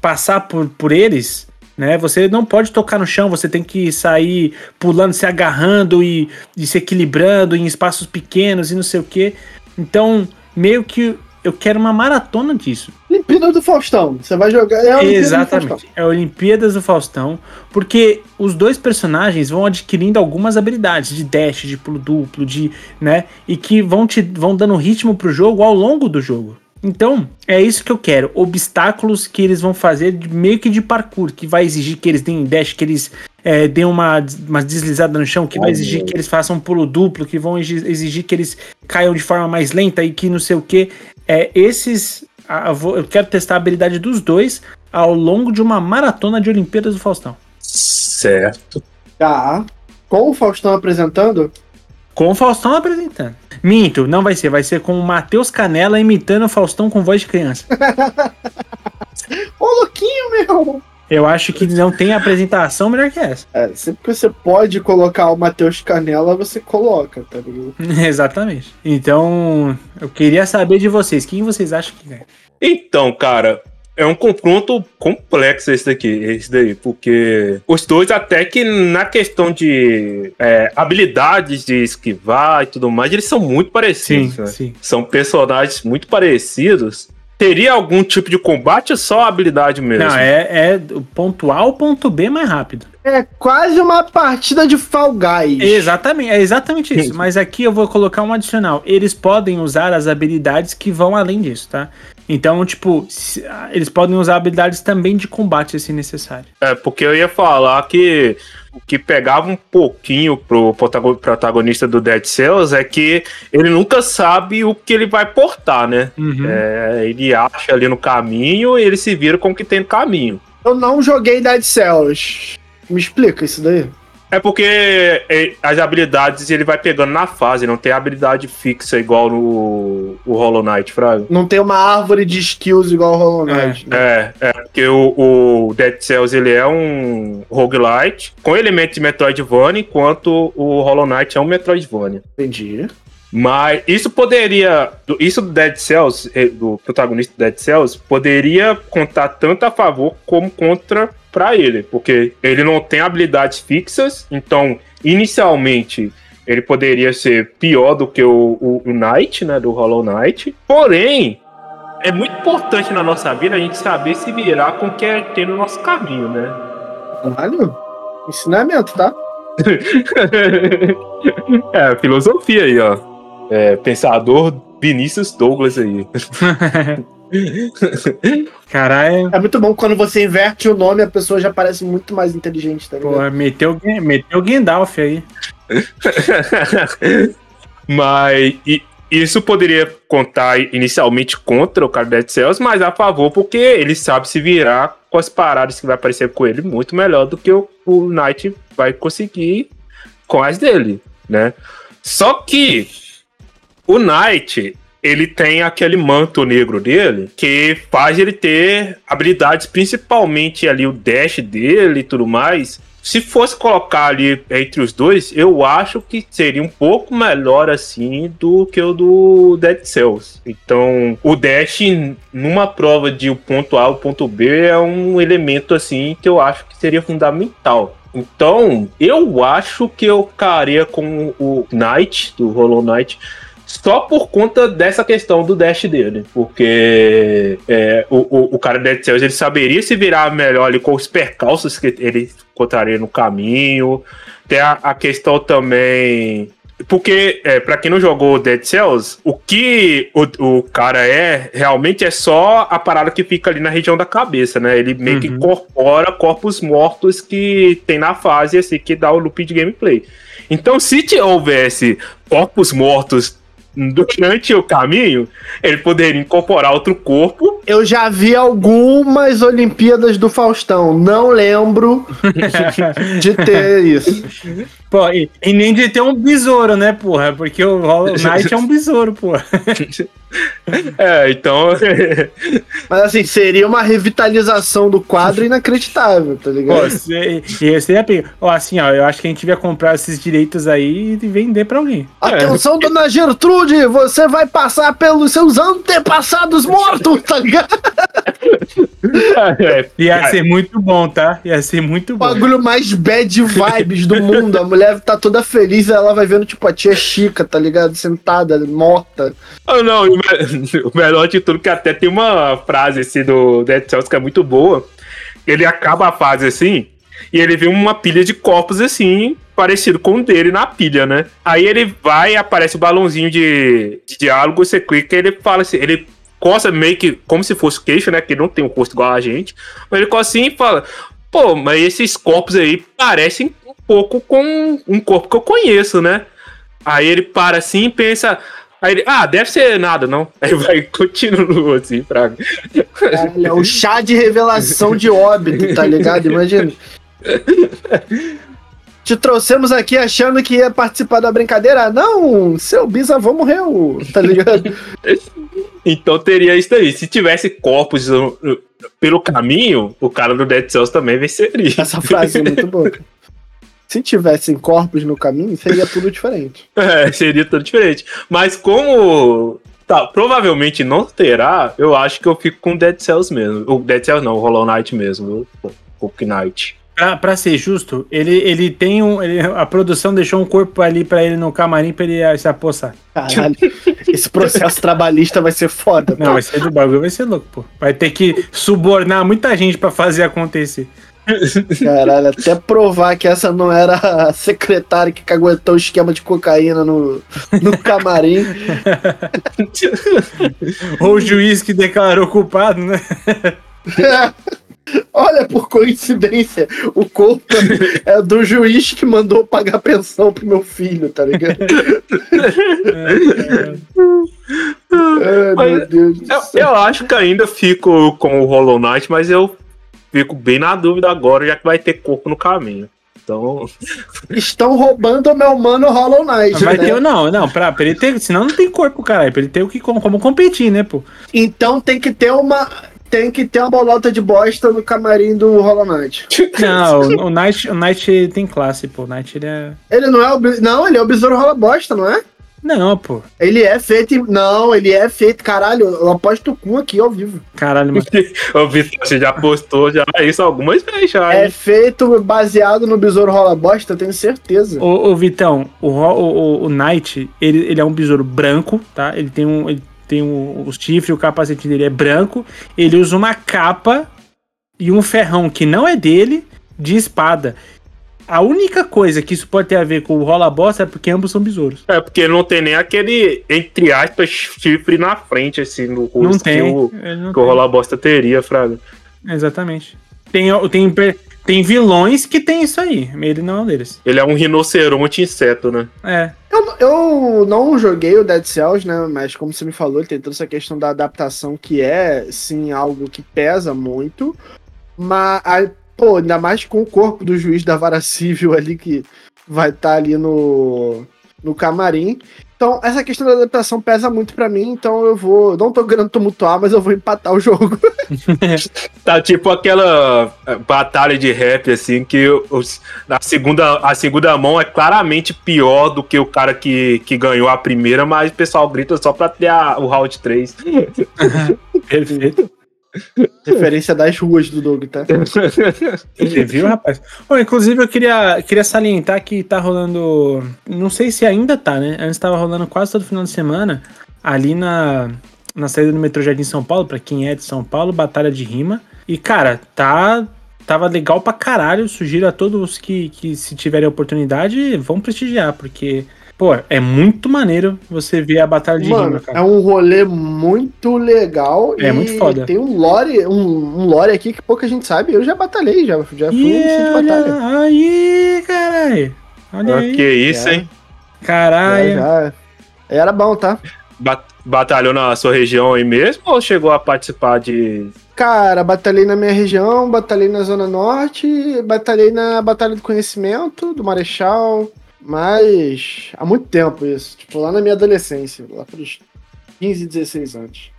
passar por, por eles, né? Você não pode tocar no chão, você tem que sair pulando, se agarrando e, e se equilibrando em espaços pequenos e não sei o quê. Então, meio que eu quero uma maratona disso. Olimpíada do Faustão. Você vai jogar. É. Exatamente. É Olimpíadas do Faustão, porque os dois personagens vão adquirindo algumas habilidades de dash, de pulo duplo, de, né, e que vão te vão dando ritmo pro jogo ao longo do jogo. Então, é isso que eu quero. Obstáculos que eles vão fazer de- meio que de parkour, que vai exigir que eles deem dash, que eles é, deem uma, uma deslizada no chão, que vai exigir que eles façam um pulo duplo, que vão exi- exigir que eles caiam de forma mais lenta e que não sei o que. É, esses. a- eu vou- eu quero testar a habilidade dos dois ao longo de uma maratona de Olimpíadas do Faustão. Certo. Tá. Com o Faustão apresentando? Com o Faustão apresentando. Minto, não vai ser. Vai ser com o Matheus Canela imitando o Faustão com voz de criança. Ô, louquinho, meu! Eu acho que não tem apresentação melhor que essa. É, sempre que você pode colocar o Matheus Canela, você coloca, tá ligado? Exatamente. Então, eu queria saber de vocês. Quem vocês acham que ganha? Então, cara, é um confronto complexo esse daqui, esse daí, porque os dois até que na questão de é, habilidades de esquivar e tudo mais, eles são muito parecidos, né? sim. São personagens muito parecidos. Teria algum tipo de combate ou só habilidade mesmo? Não, é, é o ponto A ou ponto B mais rápido. É quase uma partida de Fall Guys. Exatamente, é exatamente isso. Mas aqui eu vou colocar um adicional. Eles podem usar as habilidades que vão além disso, tá? Então, tipo, se- ah, eles podem usar habilidades também de combate se necessário. É, porque eu ia falar que o que pegava um pouquinho pro protago- protagonista do Dead Cells é que ele nunca sabe o que ele vai portar, né? Uhum. É, ele acha ali no caminho e ele se vira com o que tem no caminho. Eu não joguei Dead Cells. Me explica isso daí. É porque é, as habilidades ele vai pegando na fase, não tem habilidade fixa igual no o Hollow Knight, Fraga. Não tem uma árvore de skills igual o Hollow Knight. né? É, é, porque o, o Dead Cells ele é um roguelite com elementos de Metroidvania, enquanto o Hollow Knight é um Metroidvania. Entendi. Mas isso poderia. Isso do Dead Cells, eh, do protagonista do Dead Cells, poderia contar tanto a favor como contra pra ele. Porque ele não tem habilidades fixas, então, inicialmente. Ele poderia ser pior do que o, o, o Knight, né? Do Hollow Knight. Porém, é muito importante na nossa vida a gente saber se virar com o que é ter no nosso caminho, né? Caralho. Ensinamento, tá? é, filosofia aí, ó. É, pensador Vinícius Douglas aí. Caralho. É muito bom quando você inverte o nome, a pessoa já parece muito mais inteligente, tá ligado? Pô, meteu, meteu o Gandalf aí. Mas e- isso poderia contar inicialmente contra o cara do Dead Cells, mas a favor, porque ele sabe se virar com as paradas que vai aparecer com ele muito melhor do que o, o Knight vai conseguir com as dele, né? Só que o Knight, ele tem aquele manto negro dele que faz ele ter habilidades, principalmente ali o dash dele e tudo mais. Se fosse colocar ali entre os dois, eu acho que seria um pouco melhor assim do que o do Dead Cells. Então, o dash numa prova de o ponto A ao ponto B é um elemento assim que eu acho que seria fundamental. Então, eu acho que eu ficaria com o Knight, do Hollow Knight, só por conta dessa questão do dash dele. Porque é, o, o, o cara Dead Cells ele saberia se virar melhor ali com os percalços que ele encontraria no caminho. Tem a, a questão também. Porque, é, para quem não jogou Dead Cells, o que o, o cara é, realmente é só a parada que fica ali na região da cabeça, né? Ele meio que Uhum. incorpora corpos mortos que tem na fase, assim, que dá o loop de gameplay. Então, se houvesse corpos mortos durante o caminho, ele poderia incorporar outro corpo. Eu já vi algumas Olimpíadas do Faustão, não lembro de ter isso. Pô, e, e nem de ter um besouro, né, porra? Porque o Hollow Knight é um besouro, porra. É, então. Mas assim, seria uma revitalização do quadro inacreditável, tá Pô, ligado? você, e você ia pegar. Ó, assim, ó, eu acho que a gente devia comprar esses direitos aí e vender pra alguém. Atenção, dona Gertrude, você vai passar pelos seus antepassados mortos, tá ligado? é, Ia ser muito bom, tá? Ia ser muito O bom. bagulho mais bad vibes do mundo. A mulher tá toda feliz, ela vai vendo, tipo, a tia Chica, tá ligado? Sentada, morta. Ah, não, e o me- o melhor de tudo que até tem uma frase assim do Dead Cells que é muito boa. Ele acaba a fase assim e ele vê uma pilha de corpos assim, parecido com o dele na pilha, né? Aí ele vai aparece o balãozinho de, de diálogo, você clica e ele fala assim, ele coça meio que como se fosse queixo, né? Que não tem um rosto igual a gente. Mas ele coça assim e fala: Pô, mas esses corpos aí parecem um pouco com um corpo que eu conheço, né? Aí ele para assim e pensa. Aí ele, ah, deve ser nada, não. Aí vai continua assim pra. Caralho, é o chá de revelação de óbito, tá ligado? Imagina. Te trouxemos aqui achando que ia participar da brincadeira. Não, seu bisavô morreu, tá ligado? Então teria isso daí. Se tivesse corpos pelo caminho, o cara do Dead Cells também venceria. Essa frase é muito boa. Se tivessem corpos no caminho, seria tudo diferente. É, seria tudo diferente. Mas como tá, provavelmente não terá, eu acho que eu fico com o Dead Cells mesmo. O Dead Cells não, o Hollow Knight mesmo. O Hook Knight. Pra, pra ser justo, ele, ele tem um. ele- a produção deixou um corpo ali pra ele no camarim pra ele se apossar. Caralho, esse processo trabalhista vai ser foda. Não, pô. vai ser do bagulho, vai ser louco, pô. Vai ter que subornar muita gente pra fazer acontecer. Caralho, até provar que essa não era a secretária que caguetou o esquema de cocaína no, no camarim. Ou o juiz que declarou culpado, né? Olha, por coincidência, o corpo é do juiz que mandou pagar pensão pro meu filho, tá ligado? Ai, meu Deus do Eu, céu. eu acho que ainda fico com o Hollow Knight, mas eu fico bem na dúvida agora, já que vai ter corpo no caminho. Então. Estão roubando o meu mano Hollow Knight, Vai né? ter, não, não, pra, pra ele ter. Senão não tem corpo, caralho. Pra ele ter o que, como, como competir, né, pô? Então tem que ter uma. Tem que ter uma bolota de bosta no camarim do Hollow Knight. Não, o, o Knight, o Knight tem classe, pô. O Knight ele é. Ele não é o. Não, ele é o besouro rola bosta, não é? Não, pô. Ele é feito. Não, ele é feito. Caralho, eu aposto com aqui ao vivo. Caralho, mano. O Vitor você já postou já isso algumas vezes já. É hein? feito baseado no besouro rola bosta, eu tenho certeza. Ô, ô, Vitão, o, o, o, o Knight, ele, ele é um besouro branco, tá? Ele tem um. Ele tem um, o chifre, o capacete dele é branco. Ele usa uma capa e um ferrão que não é dele de espada. A única coisa que isso pode ter a ver com o rola bosta é porque ambos são besouros. É, porque não tem nem aquele, entre aspas, chifre na frente, assim, no rosto Não que tem. o, ele não que o. Rola Bosta teria, Fraga. Exatamente. Tem, tem, tem vilões que tem isso aí. Ele não é um deles. Ele é um rinoceronte inseto, né? É. Eu, eu não joguei o Dead Cells, né? Mas como você me falou, ele tem toda essa questão da adaptação que é, sim, algo que pesa muito. Mas, pô, ainda mais com o corpo do juiz da vara civil ali que vai estar ali no, no camarim. Então, essa questão da adaptação pesa muito pra mim, então eu vou. Não tô querendo tumultuar, mas eu vou empatar o jogo. Tá tipo aquela eh, batalha de rap, assim, que os, a, segunda, a segunda mão é claramente pior do que o cara que, que ganhou a primeira, mas o pessoal grita só pra ter a- o round 3. Perfeito. Referência das ruas do Doug, tá? Você viu, rapaz? Bom, inclusive, eu queria, queria salientar que tá rolando. Não sei se ainda tá, né? Antes tava rolando quase todo final de semana ali na, na saída do metrô Jardim São Paulo, pra quem é de São Paulo, Batalha de Rima. E, cara, tá. Tava legal pra caralho. Sugiro a todos que, que se tiverem oportunidade, vão prestigiar, porque, pô, é muito maneiro você ver a Batalha de Rima, Mano, cara. é um rolê muito legal. É e muito foda. Tem um lore, um, um lore aqui que pouca gente sabe. Eu já batalhei, já, já fui E no centro de batalha. olha aí, caralho. Olha Ah, aí. que isso, É. hein? Caralho. Já. Era bom, tá? Ba- Batalhou na sua região aí mesmo ou chegou a participar de. Cara, batalhei na minha região, batalhei na Zona Norte, batalhei na Batalha do Conhecimento, do Marechal, mas há muito tempo isso. Tipo, lá na minha adolescência, lá pelos 15, 16 anos.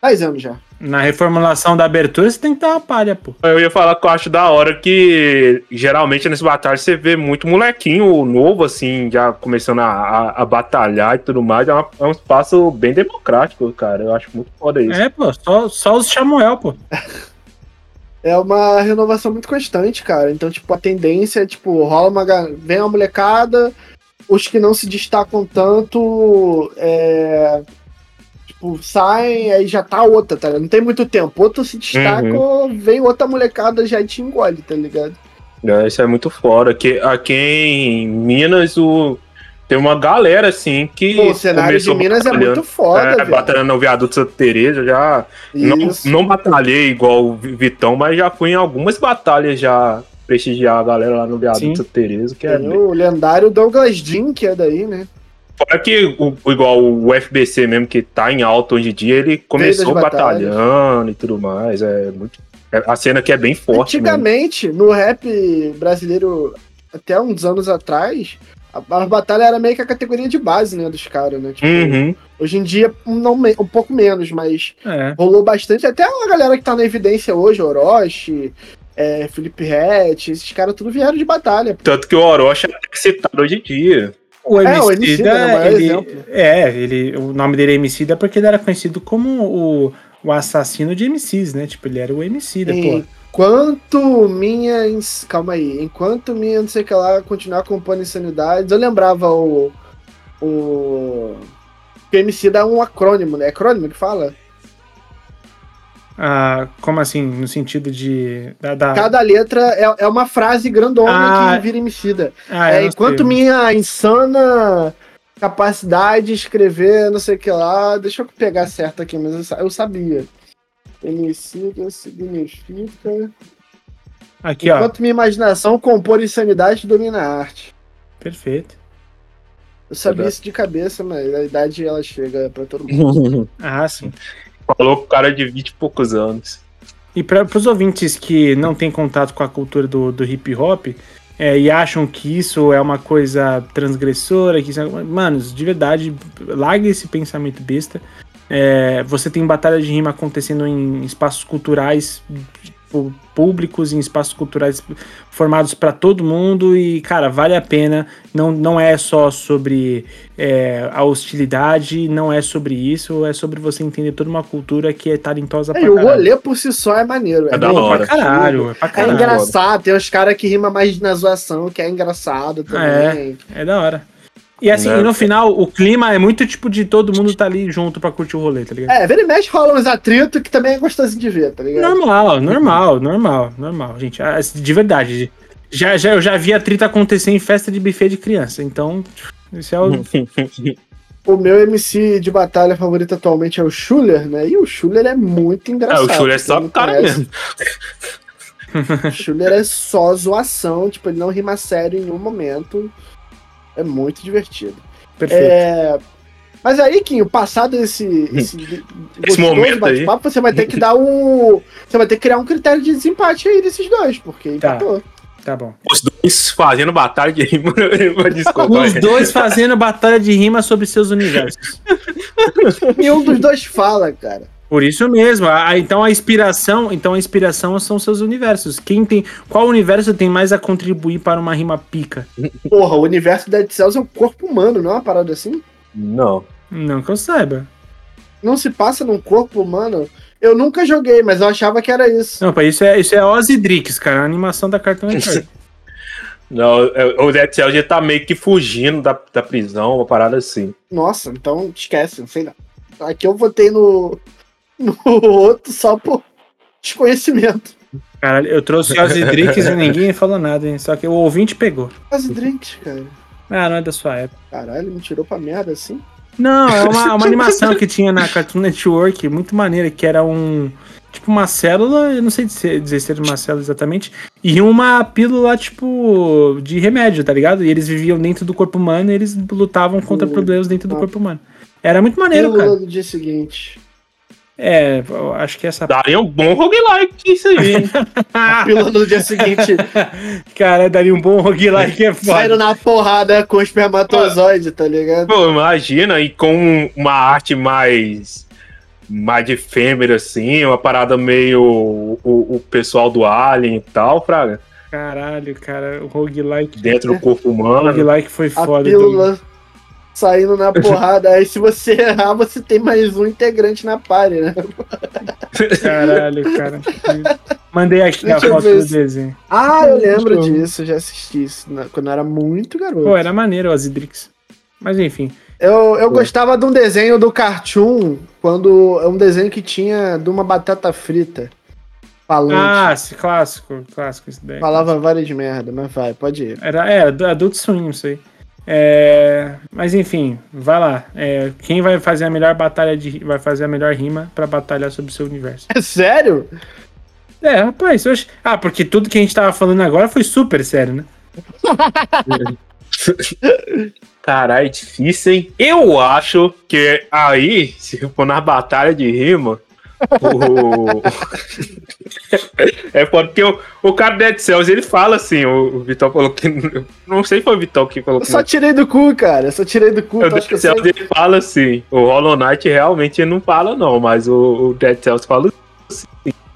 10 anos já. Na reformulação da abertura, você tem que dar uma palha, pô. Eu ia falar que eu acho da hora que geralmente nesse batalha você vê muito molequinho novo, assim, já começando a, a- a batalhar e tudo mais. É, uma- é um espaço bem democrático, cara. Eu acho muito foda isso. É, pô, só, só os Chamuel, pô. É uma renovação muito constante, cara. Então, tipo, a tendência é, tipo, rola uma. Vem uma molecada, os que não se destacam tanto, é, tipo, saem, aí já tá outra, tá ligado? Não tem muito tempo. Outro se destaca, vem outra molecada já te engole, tá ligado? É, isso é muito fora. Que, aqui em Minas, o, tem uma galera, assim, que. Pô, o cenário de Minas é muito foda, É, velho. batalhando no viaduto Santa Teresa, já. Não, Isso. não batalhei igual o Vitão, mas já fui em algumas batalhas já prestigiar a galera lá no viaduto Sim. Santa Teresa, que é Tem bem- o lendário Douglas Dean, que é daí, né? Fora que, o, igual o FBC mesmo, que tá em alta hoje em dia, ele começou batalhas. batalhando e tudo mais. É muito. é- a cena que é bem forte. mesmo. Antigamente, no rap brasileiro, até uns anos atrás, a, a batalha era meio que a categoria de base, né, dos caras, né? Tipo, Uhum. Hoje em dia, não, um pouco menos, mas É. rolou bastante. Até a galera que tá na evidência hoje, Orochi, é, Felipe Rett, esses caras tudo vieram de batalha. Tanto que o Orochi é citado hoje em dia. O É, o Emicida, né, o maior ele, exemplo. é, ele, o nome dele é Emicida porque ele era conhecido como o, o assassino de MCs, né? Tipo, ele era o Emicida, pô. Enquanto minha. Calma aí. Enquanto minha, não sei o que lá, continuar compondo insanidades, eu lembrava o. O. Que o MC dá um acrônimo, né? É acrônimo que fala? Ah, como assim? No sentido de. Da, da- Cada letra é, é uma frase grandona Ah, que vira emicida. Ah, É, enquanto sei. minha insana capacidade de escrever, não sei o que lá. Deixa eu pegar certo aqui, mas eu, sa- eu sabia. Emicida significa. Aqui, ó. Enquanto minha imaginação compor insanidade domina a arte. Perfeito. Eu sabia Verdade. isso de cabeça, mas a idade ela chega pra todo mundo. Ah, sim. Falou com o cara de 20 e poucos anos. E para os ouvintes que não têm contato com a cultura do, do hip hop é, e acham que isso é uma coisa transgressora, que isso é... manos, de verdade, larga esse pensamento besta. É, você tem batalha de rima acontecendo em espaços culturais públicos, em espaços culturais formados para todo mundo e, cara, vale a pena. Não, não é só sobre é, a hostilidade, não é sobre isso, é sobre você entender toda uma cultura que é talentosa É, pra e o rolê por si só é maneiro. É da bem hora. Pra caralho, é pra É caralho. engraçado, tem os caras que rimam mais na zoação, que é engraçado também. É da hora. E assim, Né? e no final, o clima é muito tipo de todo mundo tá ali junto pra curtir o rolê, tá ligado? É, vira e mexe rola uns atritos que também é gostosinho de ver, tá ligado? Normal, normal, normal, normal, gente. Ah, De verdade. Já, já, eu já vi a treta acontecer em festa de buffet de criança, então. Esse é o. O meu MC de batalha favorito atualmente é o Schuller, né? E o Schuller é muito É, engraçado. o Shuri é só cara conhece, mesmo. O Schuller é só zoação, tipo, ele não rima sério em nenhum momento. É muito divertido. Perfeito. É... Mas aí, Kim, passado esse, esse, gostoso momento aí. bate-papo, você vai ter que dar o. Você vai ter que criar um critério de desempate aí desses dois, porque Tá. empatou. Tá bom. Os dois fazendo batalha de rima. Desculpa. Os dois fazendo batalha de rima sobre seus universos. Nenhum dos dois fala, cara. Por isso mesmo. a- a- então a inspiração, então a inspiração são seus universos. Quem tem, qual universo tem mais a contribuir para uma rima pica? Porra, o universo Dead Cells é um corpo humano, não é uma parada assim? Não. Não que eu saiba. Não se passa num corpo humano. Eu nunca joguei, mas eu achava que era isso. Não, pá, isso é isso é Ozzy Drix, cara, a animação da Cartoon Network. Não, é- o Dead Cell já tá meio que fugindo da, da prisão, uma parada assim. Nossa, então esquece, não sei não. Aqui eu votei no, no outro só por desconhecimento. Caralho, eu trouxe Ozzy Drix e ninguém falou nada, hein? Só que o ouvinte pegou. Quase drinks, cara. Ah, não é da sua época. Caralho, me tirou pra merda assim. Não, é uma, uma animação que tinha na Cartoon Network, muito maneira, que era um. Tipo, uma célula, eu não sei dizer, dizer se era uma célula exatamente, e uma pílula, tipo, de remédio, tá ligado? E eles viviam dentro do corpo humano e eles lutavam contra problemas dentro do tá. corpo humano. Era muito maneiro, Pílula cara. do dia seguinte. É, eu acho que essa. Daria um bom roguelike isso aí? Pílula do dia seguinte. Cara, daria um bom roguelike, é Saindo foda. na porrada com espermatozoide, tá ligado? Pô, imagina, e com uma arte mais. mais de efêmera, assim, uma parada meio. o, o pessoal do Alien e tal, Fraga. Caralho, cara, o roguelike. Dentro do corpo O humano. roguelike foi A foda. pílula saindo na porrada. Aí se você errar, você tem mais um integrante na party, né? Caralho, cara. Mandei aqui a Deixa eu foto do se- desenho. Ah, eu lembro Show. disso, já assisti isso na- quando eu era muito garoto. Pô, era maneiro o Azidrix. Mas enfim. Eu, eu gostava de um desenho do Cartoon, quando é um desenho que tinha de uma batata frita. Falante. Ah, esse clássico, clássico isso daí. Falava várias merda, mas vai, pode ir. Era, era do Adult Swim, isso aí. É, mas enfim, vai lá. É, quem vai fazer a melhor batalha de vai fazer a melhor rima pra batalhar sobre o seu universo? É sério? É, rapaz, eu acho... Ah, porque tudo que a gente tava falando agora foi super sério, né? Caralho, difícil, hein? Eu acho que aí, se for na batalha de rima, o... é porque o, o cara do Dead Cells, ele fala assim, o, o Vitor falou que... Não sei se foi o Vitor que Eu colocou. só tirei do cu, cara. Eu só tirei do cu. O Dead eu Cells sei? ele fala assim, o Hollow Knight realmente não fala não, mas o, o Dead Cells fala assim.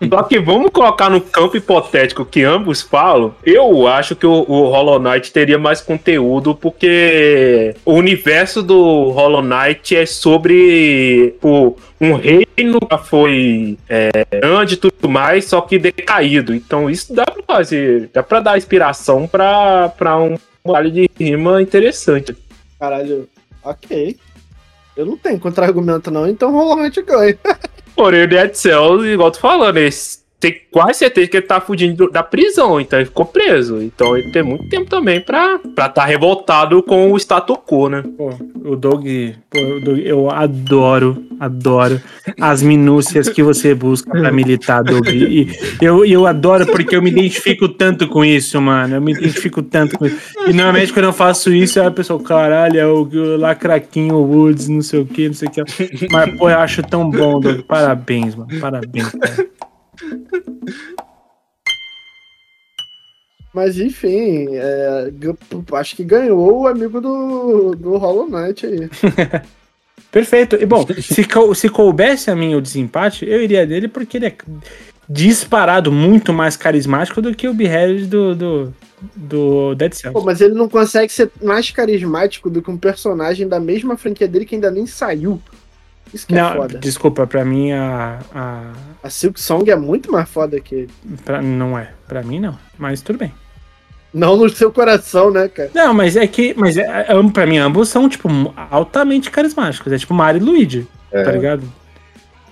Só que vamos colocar no campo hipotético que ambos falam, eu acho que o, o Hollow Knight teria mais conteúdo, porque o universo do Hollow Knight é sobre pô, um reino que foi é, grande e tudo mais, só que decaído. Então isso dá pra fazer, dá pra dar inspiração pra, pra um trabalho de rima interessante. Caralho, ok. Eu não tenho contra-argumento, não, então rolamente ganha. Porém, o Dead Cells, igual tu falando, ele tem quase certeza que ele tá fugindo do- da prisão, então ele ficou preso. Então ele tem muito tempo também pra estar tá revoltado com o status quo, né? Pô, o Doug, pô, o Doug, eu adoro, adoro as minúcias que você busca pra militar, Doug. E eu, eu adoro porque eu me identifico tanto com isso, mano. Eu me identifico tanto com isso. E normalmente quando eu faço isso, a pessoa, caralho, é o, o lacraquinho Woods, não sei o que, não sei o que. Mas, pô, eu acho tão bom, Doug. Parabéns, mano. Parabéns, cara. Mas enfim, é, acho que ganhou o amigo do, do Hollow Knight aí. Perfeito. E bom, se, cou- se coubesse a mim o desempate, eu iria dele porque ele é disparado muito mais carismático do que o Beheaded do, do, do Dead Cells. Pô, mas ele não consegue ser mais carismático do que um personagem da mesma franquia dele que ainda nem saiu. Isso que é Não, foda. desculpa, pra mim a, a A Silk Song é muito mais foda que ele. pra- não é, pra mim não, mas tudo bem. Não no seu coração, né, cara? Não, mas é que, mas é, é, pra mim ambos são tipo altamente carismáticos, é tipo Mario e Luigi, tá ligado?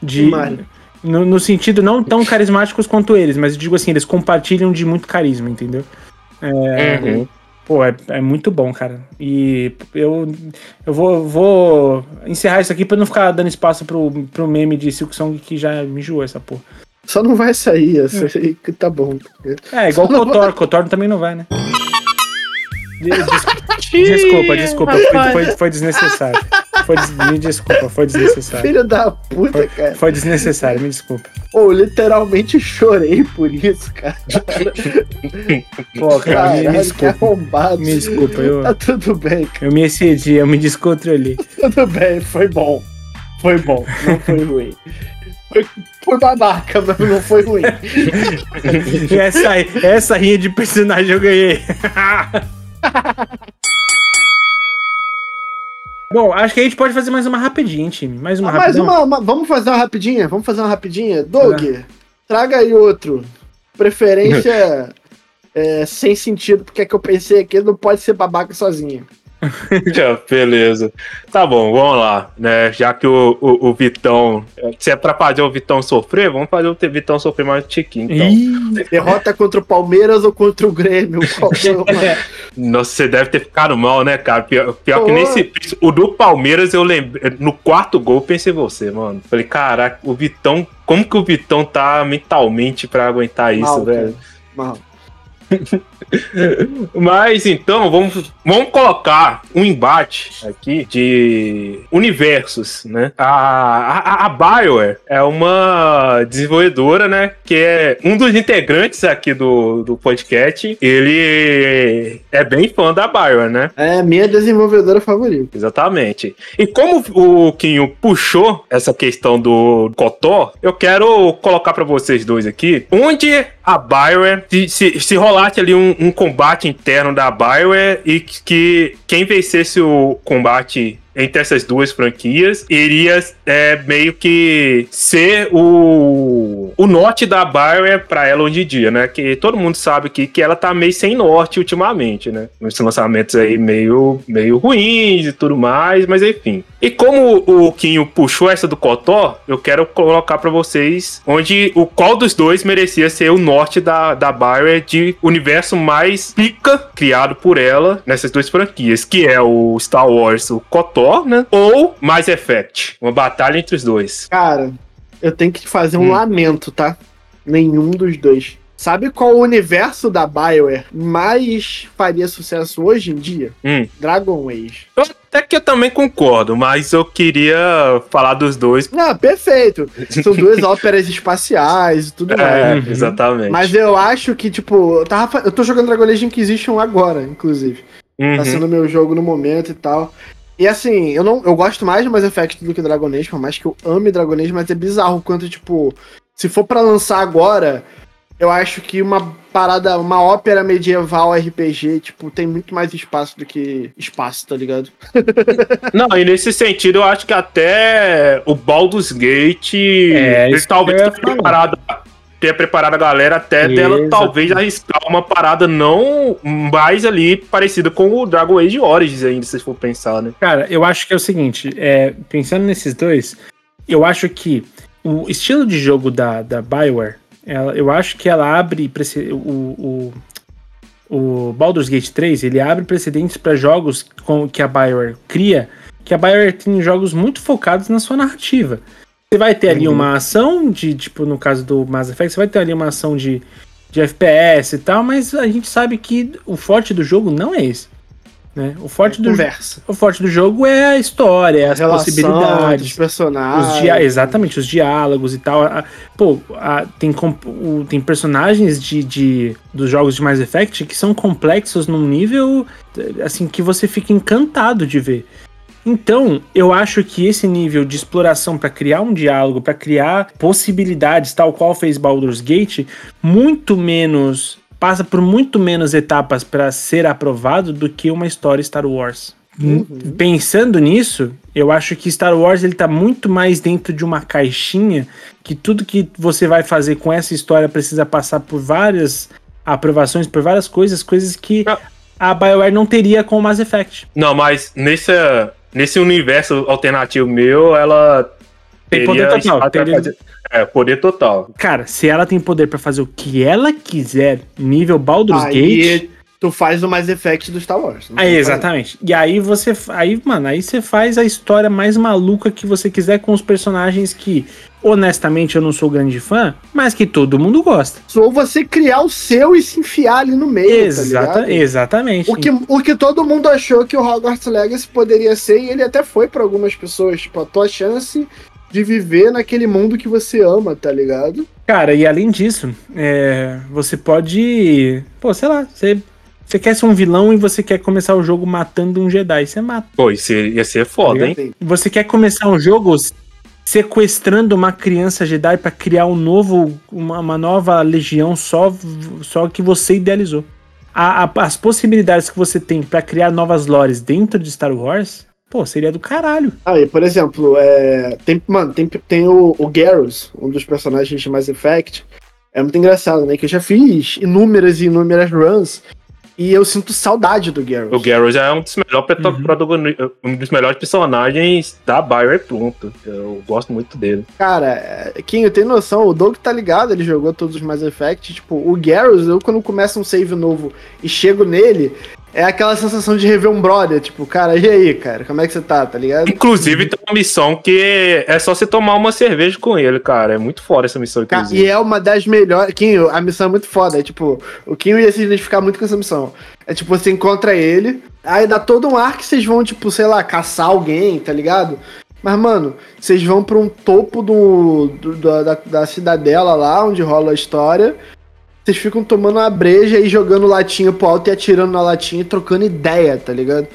De Mario. no, no sentido não tão carismáticos quanto eles, mas eu digo assim, eles compartilham de muito carisma, entendeu? Uhum. Pô, é, é muito bom, cara. E eu, eu vou, vou encerrar isso aqui pra não ficar dando espaço pro, pro meme de Silk Song que já me enjoou essa porra. Só não vai sair, essa aí que tá bom. É, igual o Não Kotor. Kotor também não vai, né? De- des- Desculpa, desculpa. Foi, foi desnecessário. Foi des- me desculpa, foi desnecessário. Filho da puta, Foi, cara. foi desnecessário, me desculpa. Pô, eu literalmente chorei por isso, cara. Pô, cara, me, me Caralho, que desculpa. Me desculpa, eu, Tá tudo bem, cara. eu me excedi, eu me descontrolei. Tudo bem, foi bom. Foi bom, não foi ruim. Foi, foi babaca, mas não foi ruim. Essa, essa rinha de personagem eu ganhei. Bom, acho que a gente pode fazer mais uma rapidinha, time. Mais uma Ah, mais rapidinha. uma, uma- Vamos fazer uma rapidinha? Vamos fazer uma rapidinha? Doug, traga aí outro. Preferência é, sem sentido, porque é que eu pensei aqui, ele não pode ser babaca sozinho. Já, beleza. Tá bom, vamos lá, né? Já que o, o, o Vitão. Se é pra fazer o Vitão sofrer, vamos fazer o Vitão sofrer mais um tiquinho, então. Ih, Derrota contra o Palmeiras ou contra o Grêmio? Mais? Nossa, você deve ter ficado mal, né, cara? Pior, pior que nesse. O do Palmeiras, eu lembrei. No quarto gol, pensei em você, mano. Falei, caraca, o Vitão. Como que o Vitão tá mentalmente pra aguentar isso, Mal, velho? cara. Mal. Mas então, vamos, vamos colocar um embate aqui de universos, né? A, a, a Bioware é uma desenvolvedora, né? Que é um dos integrantes aqui do, do podcast. Ele é bem fã da Bioware, né? É minha desenvolvedora favorita. Exatamente. E como o Quinho puxou essa questão do Cotó, eu quero colocar pra vocês dois aqui, onde a Bioware, se, se, se rolasse ali um, um combate interno da Bioware e que quem vencesse o combate entre essas duas franquias iria é, meio que ser o, o norte da Bioware pra ela hoje em dia, né? Que todo mundo sabe que, que ela tá meio sem norte ultimamente, né? Nos lançamentos aí meio, meio ruins e tudo mais, mas enfim. E como o Quinho puxou essa do Cotó, eu quero colocar pra vocês onde o qual dos dois merecia ser o norte da, da Bioware de universo mais pica criado por ela nessas duas franquias, que é o Star Wars, o Cotó, né? Ou Mass Effect. Uma batalha entre os dois. Cara, eu tenho que fazer um Hum. lamento, tá? Nenhum dos dois. Sabe qual o universo da Bioware mais faria sucesso hoje em dia? Hum. Dragon Age. Até que eu também concordo, mas eu queria falar dos dois. Ah, perfeito. São duas óperas espaciais e tudo mais. É, Uhum. exatamente. Mas eu acho que, tipo, eu, tava, eu tô jogando Dragon Age Inquisition agora, inclusive. Uhum. Tá sendo meu jogo no momento e tal. E assim, eu não eu gosto mais de Mass Effect do que Dragon Age, por mais que eu ame Dragon Age, mas é bizarro o quanto, tipo, se for pra lançar agora, eu acho que uma parada, uma ópera medieval RPG, tipo, tem muito mais espaço do que espaço, tá ligado? Não, e nesse sentido, eu acho que até o Baldur's Gate, ele isso talvez tenha preparado, tenha preparado a galera até dela Exatamente. talvez arriscar uma parada não mais ali parecida com o Dragon Age Origins ainda, se for pensar, né? Cara, eu acho que é o seguinte, é, pensando nesses dois, eu acho que o estilo de jogo da, da Bioware, ela- eu acho que ela abre o, o, o Baldur's Gate 3, ele abre precedentes para jogos com, que a Bioware cria, que a Bioware tem jogos muito focados na sua narrativa. Você vai ter ali uma ação de, tipo, no caso do Mass Effect, você vai ter ali uma ação de, de FPS e tal, mas a gente sabe que o forte do jogo não é esse. Né? O forte do Conversa. o forte do jogo é a história, é as Relação possibilidades, personagens. os dia exatamente, os diálogos e tal. A- pô, a- tem, o- tem personagens de, de- dos jogos de Mass Effect que são complexos num nível assim que você fica encantado de ver. Então, eu acho que esse nível de exploração para criar um diálogo, para criar possibilidades, tal qual fez Baldur's Gate, muito menos passa por muito menos etapas para ser aprovado do que uma história Star Wars. Pensando nisso, eu acho que Star Wars ele tá muito mais dentro de uma caixinha que tudo que você vai fazer com essa história precisa passar por várias aprovações, por várias coisas, coisas que Ah. a BioWare não teria com o Mass Effect. Não, mas nesse, nesse universo alternativo meu, ela Tem poder total, fazer- É, poder total. Cara, se ela tem poder pra fazer o que ela quiser, nível Baldur's Aí, Gate, Tu faz o Mass Effect do Star Wars. não Aí, exatamente. E aí você. Aí, mano, aí você faz a história mais maluca que você quiser com os personagens que, honestamente, eu não sou grande fã, mas que todo mundo gosta. Ou você criar o seu e se enfiar ali no meio, Exata, tá exatamente. O que, o que todo mundo achou que o Hogwarts Legacy poderia ser, e ele até foi pra algumas pessoas, tipo, a tua chance de viver naquele mundo que você ama, tá ligado? Cara, e além disso, é, você pode. Pô, sei lá, você, você quer ser um vilão e você quer começar o jogo matando um Jedi. Você mata. Pô, isso ia ser foda, hein? Você quer começar um jogo sequestrando uma criança Jedi pra criar um novo, uma, uma nova legião só, só que você idealizou. A- a- as possibilidades que você tem pra criar novas lores dentro de Star Wars, pô, seria do caralho. Aí, por exemplo, é, tem, mano, tem, tem o, o Garrus, um dos personagens de Mass Effect. É muito engraçado, né? Que eu já fiz inúmeras e inúmeras runs. E eu sinto saudade do Garrus. O Garrus é um dos melhores Uhum. um dos melhores personagens da Bioware pronto. Eu gosto muito dele. Cara, é, Kim, eu tenho noção, o Doug tá ligado, ele jogou todos os Mass Effect. Tipo, o Garrus, eu quando começa um save novo e chego nele, é aquela sensação de rever um brother. Tipo, cara, e aí, cara, como é que você tá, tá ligado? Inclusive, tem uma missão que é só você tomar uma cerveja com ele, cara. É muito foda essa missão, inclusive. E é uma das melhores. Kim, a missão é muito foda. É tipo, o Kim ia se identificar muito com essa missão. É tipo, você encontra ele, aí dá todo um ar que vocês vão, tipo, sei lá, caçar alguém, tá ligado? Mas, mano, vocês vão pra um topo do, do- da, da cidadela lá, onde rola a história. Vocês ficam tomando uma breja e jogando latinha pro alto e atirando na latinha e trocando ideia, tá ligado?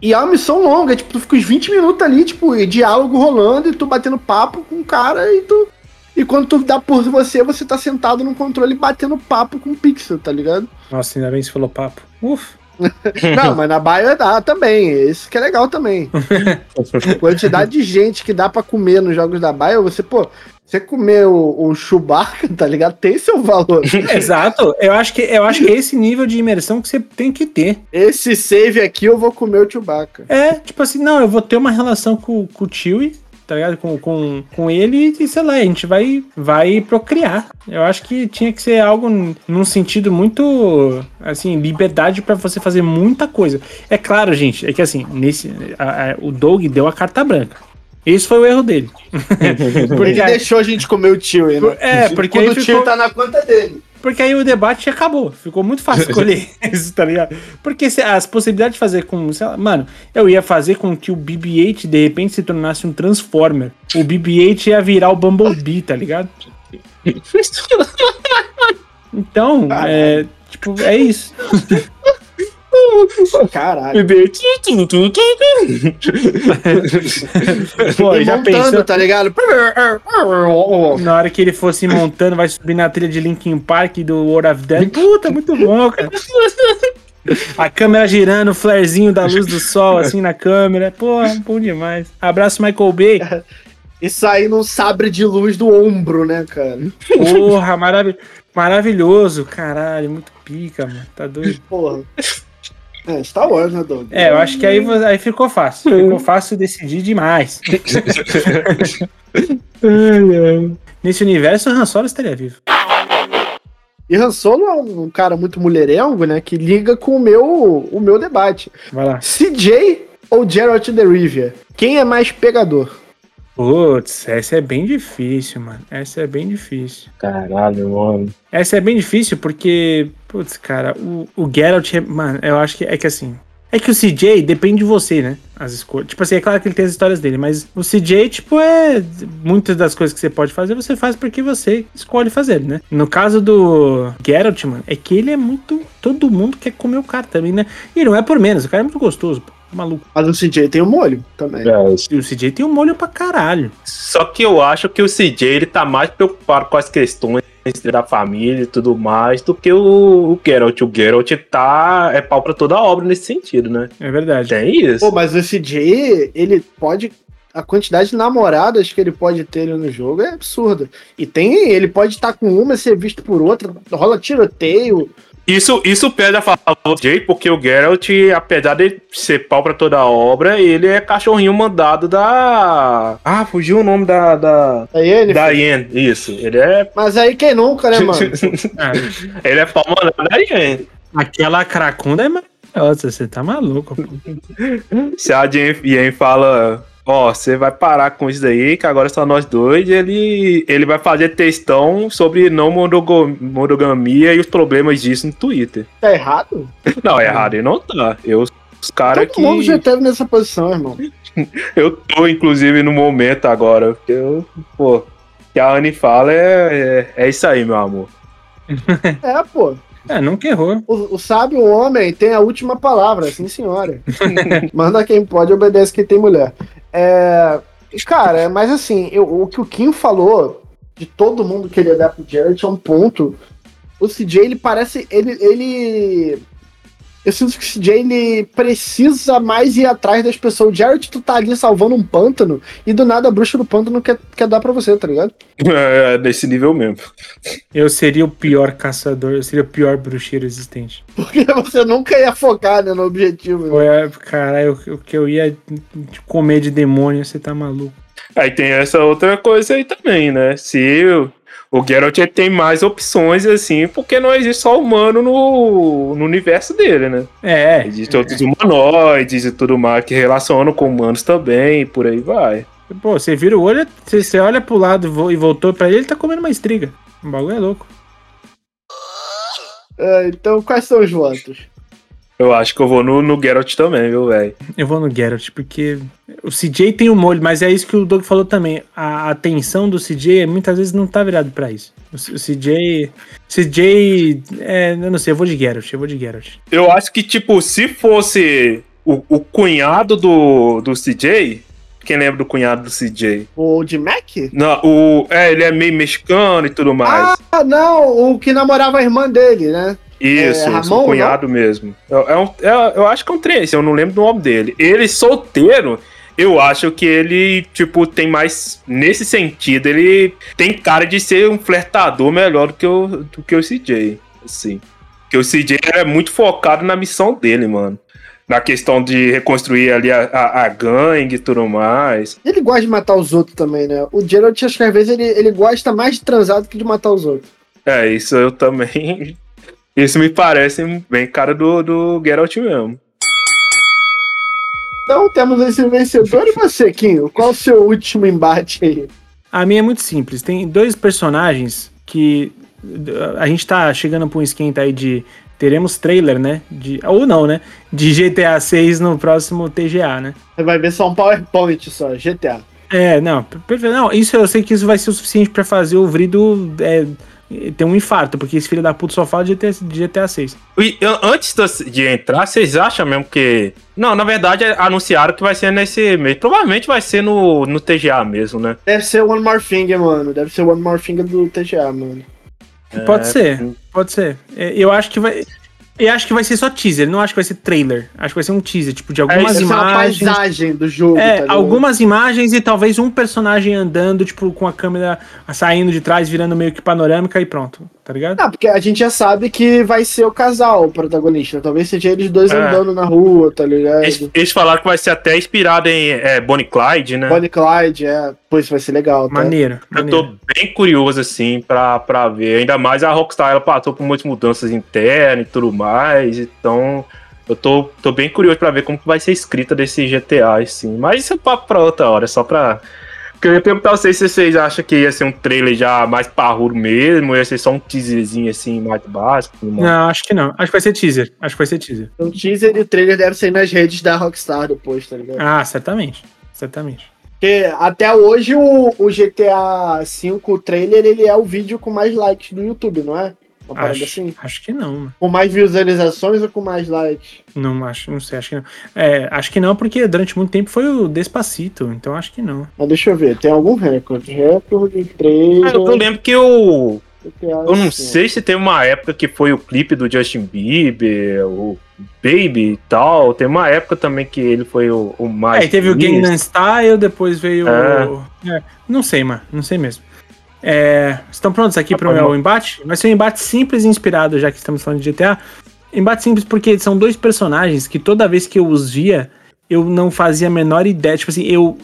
E é uma missão longa, tipo, tu fica uns 20 minutos ali, tipo, e diálogo rolando e tu batendo papo com o cara e tu. E quando tu dá por você, você tá sentado no controle batendo papo com o Pixel, tá ligado? Nossa, ainda bem que você falou papo. Ufa. Não, mas na Baia dá também. Isso que é legal também. Quantidade de gente que dá pra comer nos jogos da Baia, você, pô, você comer o, o Chewbacca, tá ligado? Tem seu valor. Exato. Eu acho, que, eu acho que é esse nível de imersão que você tem que ter. Esse save aqui eu vou comer o Chewbacca. É, tipo assim, não, eu vou ter uma relação com, com o Chewie, tá ligado? Com, com, com ele e, sei lá, a gente vai, vai procriar. Eu acho que tinha que ser algo num sentido muito, assim, liberdade pra você fazer muita coisa. É claro, gente, é que assim, nesse, a- a- o Doug deu a carta branca. Esse foi o erro dele. porque, Ele deixou a gente comer o Chewie, né? É, porque Quando aí o ficou- Chewie tá na conta dele. porque aí o debate acabou. Ficou muito fácil escolher isso, tá ligado? Porque se- as possibilidades de fazer com. sei lá, mano, eu ia fazer com que o BB-8 de repente se tornasse um Transformer. O BB-8 ia virar o Bumblebee, tá ligado? Então, é. Tipo, é isso. Caralho. Pô, já montando, pensou? tá ligado? Na hora que ele fosse montando, vai subir na trilha de Linkin Park do World of Death. Puta, muito bom, cara. A câmera girando, o flarezinho da luz do sol, assim, na câmera. Pô, bom demais. Abraço, Michael Bay. E sair num sabre de luz do ombro, né, cara? Porra, marav maravilhoso. Caralho, muito pica, mano. Tá doido. Porra. É, Star Wars, né, Doug? É, eu acho que aí, aí ficou fácil. Ficou fácil decidir demais. Nesse universo, o Han Solo estaria vivo. E Han Solo é um cara muito mulherengo, né? Que liga com o meu, o meu debate. Vai lá. CJ ou Geralt the Rivia? Quem é mais pegador? Putz, essa é bem difícil, mano. Essa é bem difícil. Caralho, mano. Essa é bem difícil porque, putz, cara, o, o Geralt, é, mano, eu acho que é que assim. É que o CJ depende de você, né? As escolhas. Tipo assim, é claro que ele tem as histórias dele, mas o CJ, tipo, é. Muitas das coisas que você pode fazer, você faz porque você escolhe fazer, né? No caso do Geralt, mano, é que ele é muito. Todo mundo quer comer o cara também, né? E não é por menos, o cara é muito gostoso, pô. Maluco. Mas o CJ tem o molho também. É, E o CJ tem um molho pra caralho. Só que eu acho que o CJ ele tá mais preocupado com as questões da família e tudo mais do que o, o Geralt. O Geralt tá. é pau pra toda a obra nesse sentido, né? É verdade. Tem isso. Pô, mas o CJ, ele pode. A quantidade de namoradas que ele pode ter ali no jogo é absurda. E tem. Ele pode estar com uma e ser visto por outra. Rola tiroteio. Isso, isso perde a favor do CJ, porque o Geralt, apesar de ser pau pra toda a obra, ele é cachorrinho mandado da. Ah, fugiu o nome da. Da, ele. da Yen. Isso. Ele é. Mas aí quem nunca, né, mano? Ah, Ele é pau mandado da Yen. Aquela cracunda é maravilhosa, você tá maluco. pô. Se a Jen Yen fala, ó, você vai parar com isso daí, que agora é só nós dois, ele, ele vai fazer textão sobre não monogamia e os problemas disso no Twitter. Tá errado? Não, errado ele não tá. Eu, os caras Todo que. mundo já teve nessa posição, irmão. Eu tô, inclusive, no momento agora. Porque eu, pô, o que a Anne fala é, é, é isso aí, meu amor. É, pô. É, nunca errou. O, o sábio homem tem a última palavra, sim senhora. Manda quem pode, obedece quem tem mulher. É, cara, mas assim, eu- o que o Kim falou de todo mundo querer dar pro Jared é um ponto. O CJ, ele parece. Ele. ele eu sinto que o CJ ele precisa mais ir atrás das pessoas. O Jared, tu tá ali salvando um pântano e do nada a bruxa do pântano quer, quer dar pra você, tá ligado? É, nesse nível mesmo. Eu seria o pior caçador, eu seria o pior bruxeiro existente. Porque você nunca ia focar né, no objetivo. Pô, é, Caralho, o que eu ia comer de demônio, você tá maluco. Aí tem essa outra coisa aí também, né? Se o, o Geralt tem mais opções, assim, porque não existe só humano no, no universo dele, né? É, Existem outros humanoides e tudo mais que relacionam com humanos também, e por aí vai. pô, você vira o olho, você, você olha pro lado e vo- voltou pra ele, ele tá comendo uma estriga. O bagulho é louco. É, então, quais são os votos? Eu acho que eu vou no, no Geralt também, viu, velho? Eu vou no Geralt, porque o CJ tem o molho, mas é isso que o Doug falou também. A atenção do CJ muitas vezes não tá virado pra isso. O CJ. CJ. É, eu não sei, eu vou de Geralt, eu vou de Geralt. Eu acho que, tipo, se fosse o, o cunhado do, do CJ. Quem lembra do cunhado do CJ? O de Mac? Não, o. É, ele é meio mexicano e tudo mais. Ah, não, o que namorava a irmã dele, né? Isso, é, Ramon, cunhado mesmo. É, é um, é- eu acho que é um três, eu não lembro do nome dele. Ele solteiro, eu acho que ele, tipo, tem mais. Nesse sentido, ele tem cara de ser um flertador melhor do que o, do que o CJ. Assim. Porque o CJ é muito focado na missão dele, mano. Na questão de reconstruir ali a, a, a gangue e tudo mais. Ele gosta de matar os outros também, né? O Geralt, acho que às vezes ele, ele gosta mais de transar do que de matar os outros. É, isso eu também. Isso me parece bem cara do, do Geralt mesmo. Então temos esse vencedor e você, Kinho. Qual o seu último embate aí? A minha é muito simples. Tem dois personagens que a gente tá chegando pra um esquenta aí de teremos trailer, né? De, ou não, né? De GTA 6 no próximo TGA, né? Você vai ver só um PowerPoint só, GTA. É, não, perfeito. Não, isso eu sei que isso vai ser o suficiente pra fazer o Vrido é, ter um infarto, porque esse filho da puta só fala de GTA, de GTA 6. E, eu- antes de entrar, vocês acham mesmo que. Não, na verdade, é- anunciaram que vai ser nesse mês. Provavelmente vai ser no, no TGA mesmo, né? Deve ser One More Thing, mano. Deve ser One More Thing do TGA, mano. Pode ser, pode ser. É, Eu acho que vai. Eu acho que vai ser só teaser, não acho que vai ser trailer. Acho que vai ser um teaser, tipo, de algumas Deve ser uma imagens. paisagem do jogo, tá É, ligado? algumas imagens e talvez um personagem andando, tipo, com a câmera saindo de trás, virando meio que panorâmica e pronto, tá ligado? Não, porque a gente já sabe que vai ser o casal o protagonista. Talvez seja eles dois É. andando na rua, tá ligado? Eles, eles falaram que vai ser até inspirado em é, Bonnie Clyde, né? Bonnie Clyde, é. Pois vai ser legal, tá? Maneiro, Eu maneiro. tô bem curioso, assim, pra, pra ver. Ainda mais a Rockstar, ela passou por muitas mudanças internas e tudo mais. Então, eu tô, tô bem curioso pra ver como que vai ser escrita desse GTA, assim. Mas isso é papo pra outra hora, só pra... Porque eu ia perguntar a vocês se vocês acham que ia ser um trailer já mais parrudo mesmo, ou ia ser só um teaserzinho, assim, mais básico. Não, acho que não. Acho que vai ser teaser. Acho que vai ser teaser. O teaser e o trailer deve sair nas redes da Rockstar depois, tá ligado? Ah, certamente. Certamente. Porque até hoje o, o GTA V, o trailer, ele é o vídeo com mais likes do YouTube, não é? Uma parada Acho, assim? acho que não, mano. Com mais visualizações ou com mais likes? Não acho, não sei, acho que não. É, acho que não, porque durante muito tempo foi o Despacito, então acho que não. Mas deixa eu ver, tem algum recorde? Recorde, Ah, trailer. Eu, eu lembro que o. GTA Eu não V. sei se teve uma época que foi o clipe do Justin Bieber, o Baby e tal. Tem uma época também que ele foi o, o mais. Aí teve o. Gangnam Style, depois veio É. o... É, não sei, mano, não sei mesmo. É, estão prontos aqui Tá para o meu embate? Vai ser um embate simples e inspirado, já que estamos falando de GTA. Embate simples porque são dois personagens que toda vez que eu os via, eu não fazia a menor ideia. Tipo assim, eu.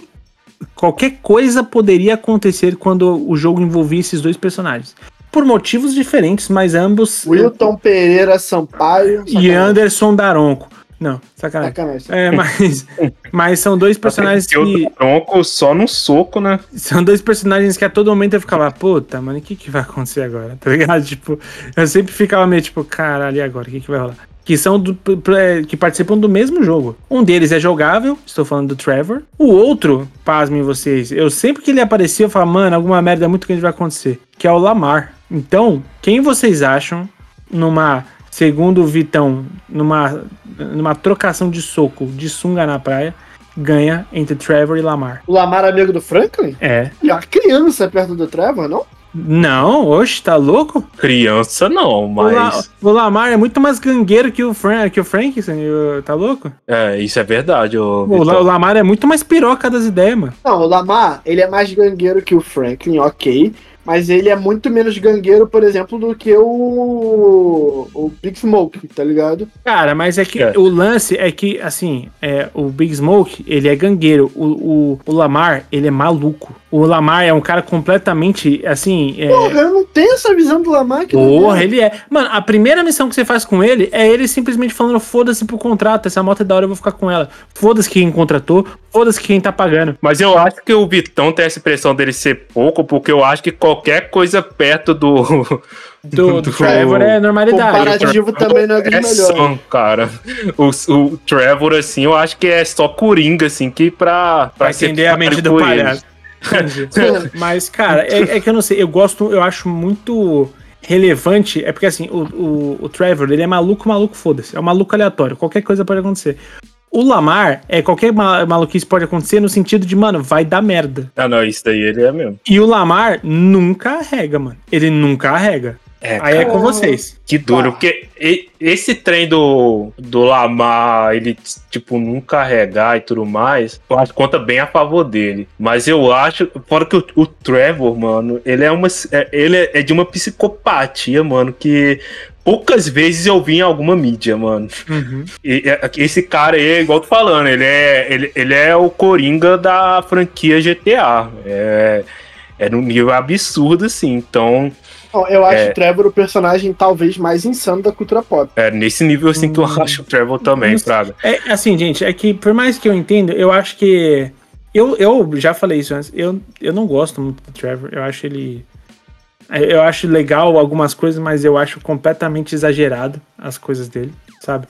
Qualquer coisa poderia acontecer quando o jogo envolvia esses dois personagens. por motivos diferentes, mas ambos. Wilton Pereira Sampaio. E. Anderson Daronco. Não, sacanagem. Sacanagem. É, mas, mas são dois personagens Eu que. tronco só no soco, né? São dois personagens que a todo momento eu ficava, puta, mano, o que que vai acontecer agora? Tá ligado? Tipo, eu sempre ficava meio tipo, caralho, e agora? O que que vai rolar? Que são do, que participam do mesmo jogo. Um deles é jogável, estou falando do Trevor. O outro, pasmem vocês, eu sempre que ele aparecia, eu falava, mano, alguma merda muito grande vai acontecer. Que é o Lamar. Então, quem vocês acham numa. Segundo o Vitão, numa, numa trocação de soco de sunga na praia, ganha entre Trevor e Lamar. O Lamar amigo do Franklin? É. E a criança perto do Trevor, não? Não, oxe, tá louco? Criança não, O, La- mas. o Lamar é muito mais gangueiro que o, Fran que o Frank, tá louco? É, isso é verdade, ô. O, La- o Lamar é muito mais piroca das ideias, mano. Não, o Lamar, ele é mais gangueiro que o Franklin, ok. Mas ele é muito menos gangueiro, por exemplo, do que o. O Big Smoke, tá ligado? Cara, mas é que É. o lance é que, assim, é, o Big Smoke, ele é gangueiro. O, o, o Lamar, ele é maluco. O Lamar é um cara completamente, assim. É, Porra, eu não tenho essa visão do Lamar. Que Porra, ele é. Mano, a primeira missão que você faz com ele é ele simplesmente falando: foda-se pro contrato, essa moto é da hora, eu vou ficar com ela. Foda-se quem contratou, foda-se quem tá pagando. Mas eu acho que o Vitão tem essa impressão dele ser pouco, porque eu acho que qualquer coisa perto do. Do, do Trevor é normalidade. Comparativo também não é dos É melhores. cara. O, o Trevor, assim, eu acho que é só Coringa, assim, que pra. Pra entender a mente do palhaço. Mas, cara, é, é que eu não sei, eu gosto, eu acho muito relevante, é porque assim, o, o, o Trevor, ele é maluco, maluco, foda-se, é um maluco aleatório, qualquer coisa pode acontecer. O Lamar, é qualquer ma- maluquice pode acontecer no sentido de, mano, vai dar merda. Ah, não, isso daí ele é mesmo. E o Lamar nunca arrega, mano. Ele nunca arrega. É, Aí é com vocês. Que duro, porque e- esse trem do, do Lamar, ele, tipo, não carregar e tudo mais, eu acho que conta bem a favor dele. Mas eu acho, fora que o, o Trevor, mano, ele é uma. é- Ele é de uma psicopatia, mano, que poucas vezes eu vi em alguma mídia, mano. E, é- esse cara aí, é igual eu tô falando, ele é, ele, ele é o Coringa da franquia GTA. É, é num nível absurdo, assim. Então, eu acho É. o Trevor o personagem talvez mais insano da cultura pop. é nesse nível, assim, que eu acho o Trevor também, Praga. É, assim, gente, é que por mais que eu entenda, eu acho que. Eu, eu já falei isso antes, eu, eu não gosto muito do Trevor. Eu acho ele. É, Eu acho legal algumas coisas, mas eu acho completamente exagerado as coisas dele, sabe?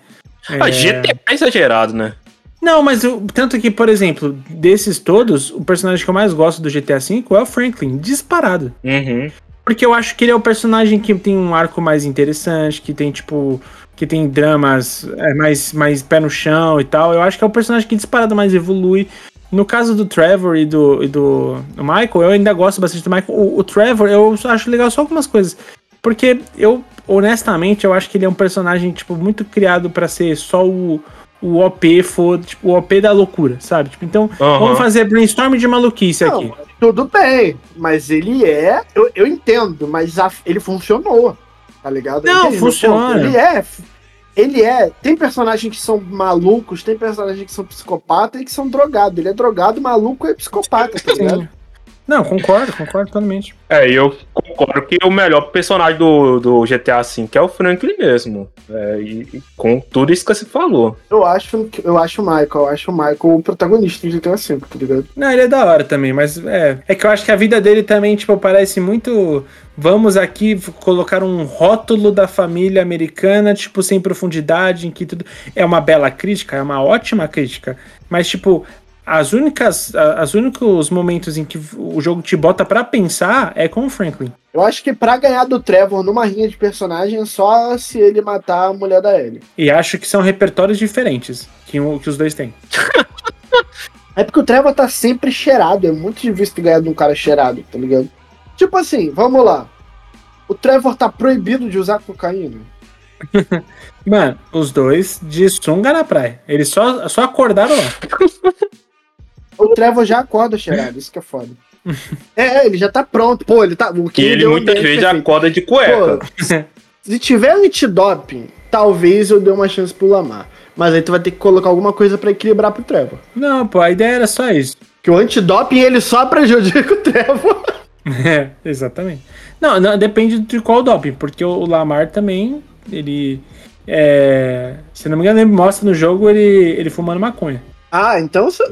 Ah, É, GTA é exagerado, né? Não, mas eu, tanto que, por exemplo, desses todos, o personagem que eu mais gosto do GTA V é o Franklin, disparado. Uhum. Porque eu acho que ele é o personagem que tem um arco mais interessante, que tem, tipo, que tem dramas é, mais, mais pé no chão e tal. Eu acho que é o personagem que disparado mais evolui. No caso do Trevor e do, e do, Michael, eu ainda gosto bastante do Michael. O, o Trevor, eu acho legal só algumas coisas. Porque eu, honestamente, eu acho que ele é um personagem, tipo, muito criado pra ser só o, o OP, for, tipo, o OP da loucura, sabe? Tipo, então, Aham. vamos fazer brainstorm de maluquice Não, aqui. Tudo bem, mas ele é. Eu, eu entendo, mas a- ele funcionou. Tá ligado? Não, funciona. Ele é. Ele é. Tem personagens que são malucos, tem personagens que são psicopatas e que são drogados. Ele é drogado, maluco e psicopata, tá ligado? Não, concordo, concordo totalmente. É, eu concordo que o melhor personagem do, do GTA V é o Franklin mesmo. É, e, e com tudo isso que você falou. Eu acho, que- eu acho o Michael, eu acho o Michael o protagonista do GTA V, tá ligado? Não, ele é da hora também, mas é. É que eu acho que a vida dele também, tipo, parece muito. Vamos aqui colocar um rótulo da família americana, tipo, sem profundidade, em que tudo. É uma bela crítica, é uma ótima crítica. Mas, tipo, as únicas. As únicos momentos em que o jogo te bota pra pensar é com o Franklin. Eu acho que pra ganhar do Trevor numa rinha de personagem é só se ele matar a mulher da Ellie. E acho que são repertórios diferentes que, o- que os dois têm. É porque o Trevor tá sempre cheirado. É muito difícil ganhar de um cara cheirado, tá ligado? Tipo assim, vamos lá. O Trevor tá proibido de usar cocaína. Mano, os dois de sunga na praia. Eles só, só acordaram lá. O Trevor já acorda cheirado, isso que é foda. É, ele já tá pronto. Pô, ele tá. O Que ele um muitas vezes perfeito. acorda de cueca. Pô, se tiver antidoping, talvez eu dê uma chance pro Lamar. Mas aí tu vai ter que colocar alguma coisa pra equilibrar pro Trevor. Não, pô, a ideia era só isso. Que o antidoping ele só prejudica o Trevor. É, exatamente. Não, não, depende de qual doping, porque o Lamar também, ele. É, se não me engano, ele mostra no jogo ele, ele fumando maconha. Ah, então você-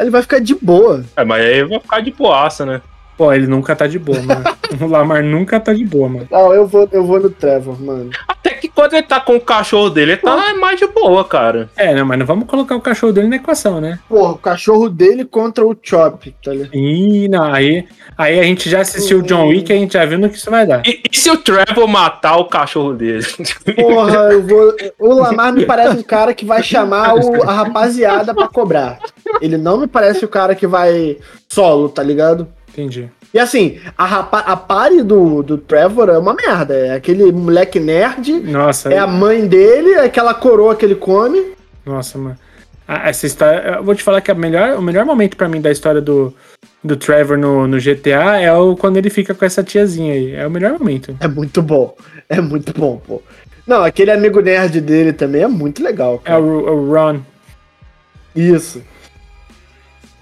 ele vai ficar de boa. É, mas aí vai ficar de boaça, né? Pô, ele nunca tá de boa, mano. o Lamar nunca tá de boa, mano. Não, eu vou, eu vou no Trevor, mano. Até que quando ele tá com o cachorro dele, ele tá mais de boa, cara. É, não, mas não vamos colocar o cachorro dele na equação, né? Porra, o cachorro dele contra o Chop, tá ligado? Ih, não, aí, aí a gente já assistiu o John Wick e a gente já viu no que isso vai dar. E, e se o Trevor matar o cachorro dele? Porra, eu vou. O Lamar me parece um cara que vai chamar o- a rapaziada pra cobrar. Ele não me parece o cara que vai solo, tá ligado? Entendi. E assim, a, rapa, a pare do, do Trevor é uma merda. É aquele moleque nerd, Nossa, é a mãe dele, é aquela coroa que ele come. nossa, mano. Ah, Essa história, eu vou te falar que a melhor, o melhor momento pra mim da história do, do Trevor no, no GTA é o quando ele fica com essa tiazinha aí. É o melhor momento. É muito bom. É muito bom, pô. Não, aquele amigo nerd dele também é muito legal. É Cara. o, o Ron. Isso.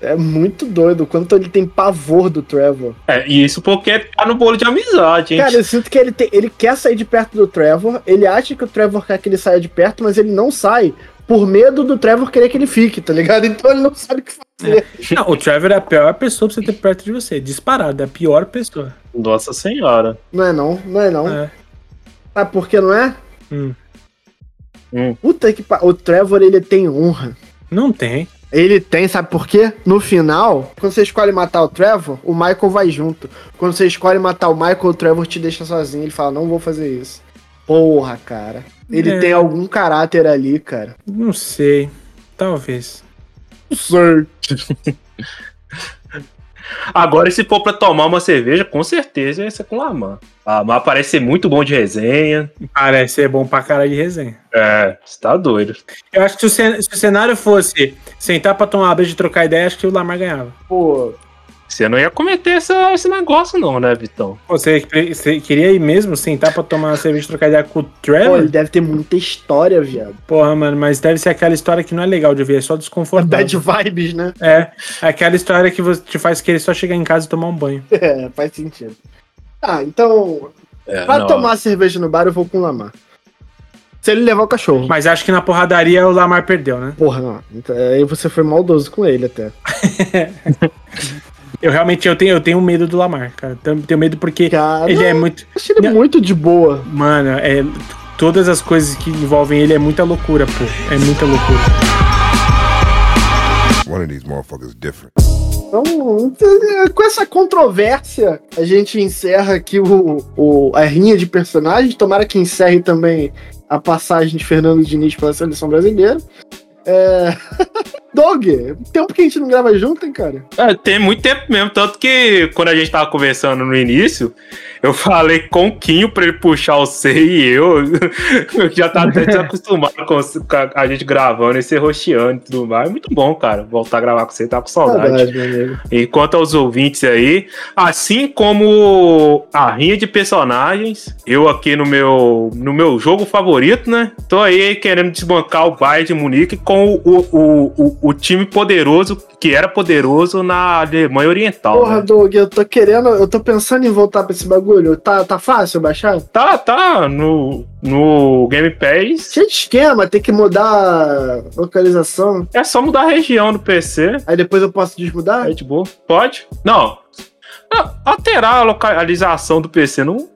É muito doido o quanto ele tem pavor do Trevor. É, e isso porque tá no bolo de amizade, hein? Cara, eu sinto que ele, tem- ele quer sair de perto do Trevor, ele acha que o Trevor quer que ele saia de perto, mas ele não sai por medo do Trevor querer que ele fique, tá ligado? Então ele não sabe o que fazer. Não, o Trevor é a pior pessoa pra você ter perto de você. Disparado, é a pior pessoa. Nossa senhora. Não é não, não é não. É. Sabe por que não é? Hum. Hum. Puta que pa... O Trevor, ele tem honra. Não tem. Ele tem, sabe por quê? No final, quando você escolhe matar o Trevor, o Michael vai junto. Quando você escolhe matar o Michael, o Trevor te deixa sozinho. Ele fala, não vou fazer isso. Porra, cara. Ele É. tem algum caráter ali, cara. Não sei. Talvez. Sir. Agora, se for pra tomar uma cerveja, com certeza ia ser com o Lamar. Ah, parece ser muito bom de resenha. Parece ser bom pra cara de resenha. É, você tá doido. Eu acho que se o, cen- se o cenário fosse sentar pra tomar uma breja e trocar ideia, acho que o Lamar ganhava. Pô, Você não ia cometer essa, esse negócio, não, né, Vitão? Pô, Você, você queria ir mesmo sentar pra tomar uma cerveja e trocar ideia com o pô, Trevor? ele deve ter muita história, viado. Porra, mano, mas deve ser aquela história que não é legal de ver, é só desconfortável. Bad vibes, né? É, aquela história que você te faz querer só chegar em casa e tomar um banho. É, faz sentido. Ah, então, É, pra não. tomar cerveja no bar, eu vou com o Lamar. Se ele levar o cachorro. Mas acho que na porradaria o Lamar perdeu, né? Porra, não. Então, aí você foi maldoso com ele até. Eu realmente eu tenho, eu tenho medo do Lamar, cara. Tenho, medo porque Cara, ele é muito. eu acho ele Não. muito de boa. Mano, é. Todas as coisas que envolvem ele é muita loucura, pô. É muita loucura. One of these motherfuckers different. Então, com essa controvérsia, a gente encerra aqui o, o- a rinha de personagens. Tomara que encerre também a passagem de Fernando Diniz pela seleção brasileira. É... Dog, tempo que a gente não grava junto, hein, cara? É, tem muito tempo mesmo, tanto que quando a gente tava conversando no início, eu falei com o Quinho pra ele puxar o C e eu, eu já tava até desacostumado com a gente gravando e ser roxeando e tudo mais. É muito bom, cara, voltar a gravar com você, tá com saudade. Amigo. E quanto aos ouvintes aí, assim como a rinha de personagens, eu aqui no meu, no meu jogo favorito, né? Tô aí querendo desbancar o Bayern de Munique com o, o, o, o time poderoso, que era poderoso na Alemanha Oriental. Porra, né? Doug, eu tô querendo, eu tô pensando em voltar pra esse bagulho. Tá, tá fácil baixar? Tá, tá, no, no Game Pass. Cheio de esquema, tem que mudar a localização. É só mudar a região do PC. Aí depois eu posso desmudar? Aí de boa. Pode? Não. Alterar a localização do PC não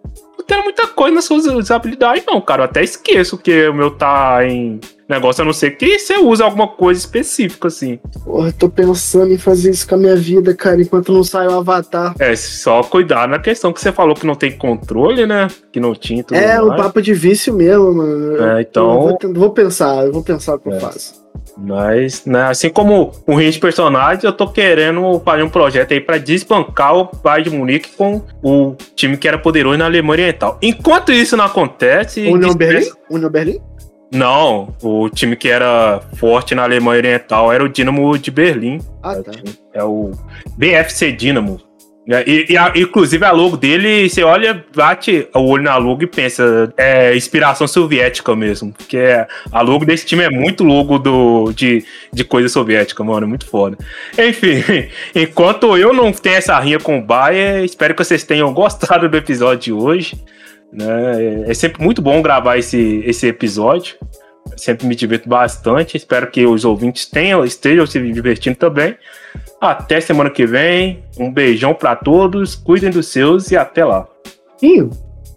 altera muita coisa nas suas usabilidades, não, cara. Eu até esqueço que o meu tá em negócio, a não ser que você usa alguma coisa específica, assim. Porra, tô pensando em fazer isso com a minha vida, cara, enquanto não sai o avatar. É só cuidar na questão que você falou que não tem controle, né? Que não tinha tudo É um mais. papo de vício mesmo, mano. É, então- Eu vou, ten- vou pensar, eu vou pensar o que eu É. faço. Mas, né, assim como o ringue de personagens, eu tô querendo fazer um projeto aí pra desbancar o Bayern de Munique com o time que era poderoso na Alemanha Oriental. Enquanto isso não acontece... União dispensa- Berlim? União Berlim? Não, o time que era forte na Alemanha Oriental era o Dinamo de Berlim. Ah, é, o tá. é o BFC Dinamo. É, e, e a- inclusive a logo dele, você olha, bate o olho na logo e pensa, é inspiração soviética mesmo. Porque a logo desse time é muito logo do, de, de coisa soviética, mano. É muito foda. Enfim, enquanto eu não tenho essa rinha com o Bayer, espero que vocês tenham gostado do episódio de hoje. né? É, é sempre muito bom gravar esse, esse episódio. Sempre me divirto bastante. Espero que os ouvintes tenham, estejam se divertindo também. Até semana que vem. Um beijão pra todos. Cuidem dos seus e até lá. Ih,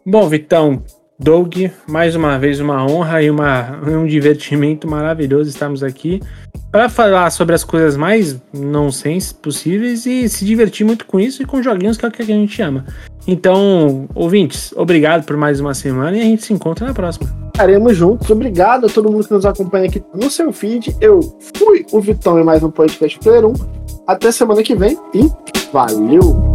Bom, Vitão, Doug, mais uma vez uma honra e uma, um divertimento maravilhoso estarmos aqui para falar sobre as coisas mais nonsense possíveis e se divertir muito com isso e com joguinhos que é o que a gente ama. Então, ouvintes, obrigado por mais uma semana e a gente se encontra na próxima. estaremos juntos. Obrigado a todo mundo que nos acompanha aqui no seu feed. Eu fui o Vitão em mais um podcast Player 1. Até semana que vem e valeu!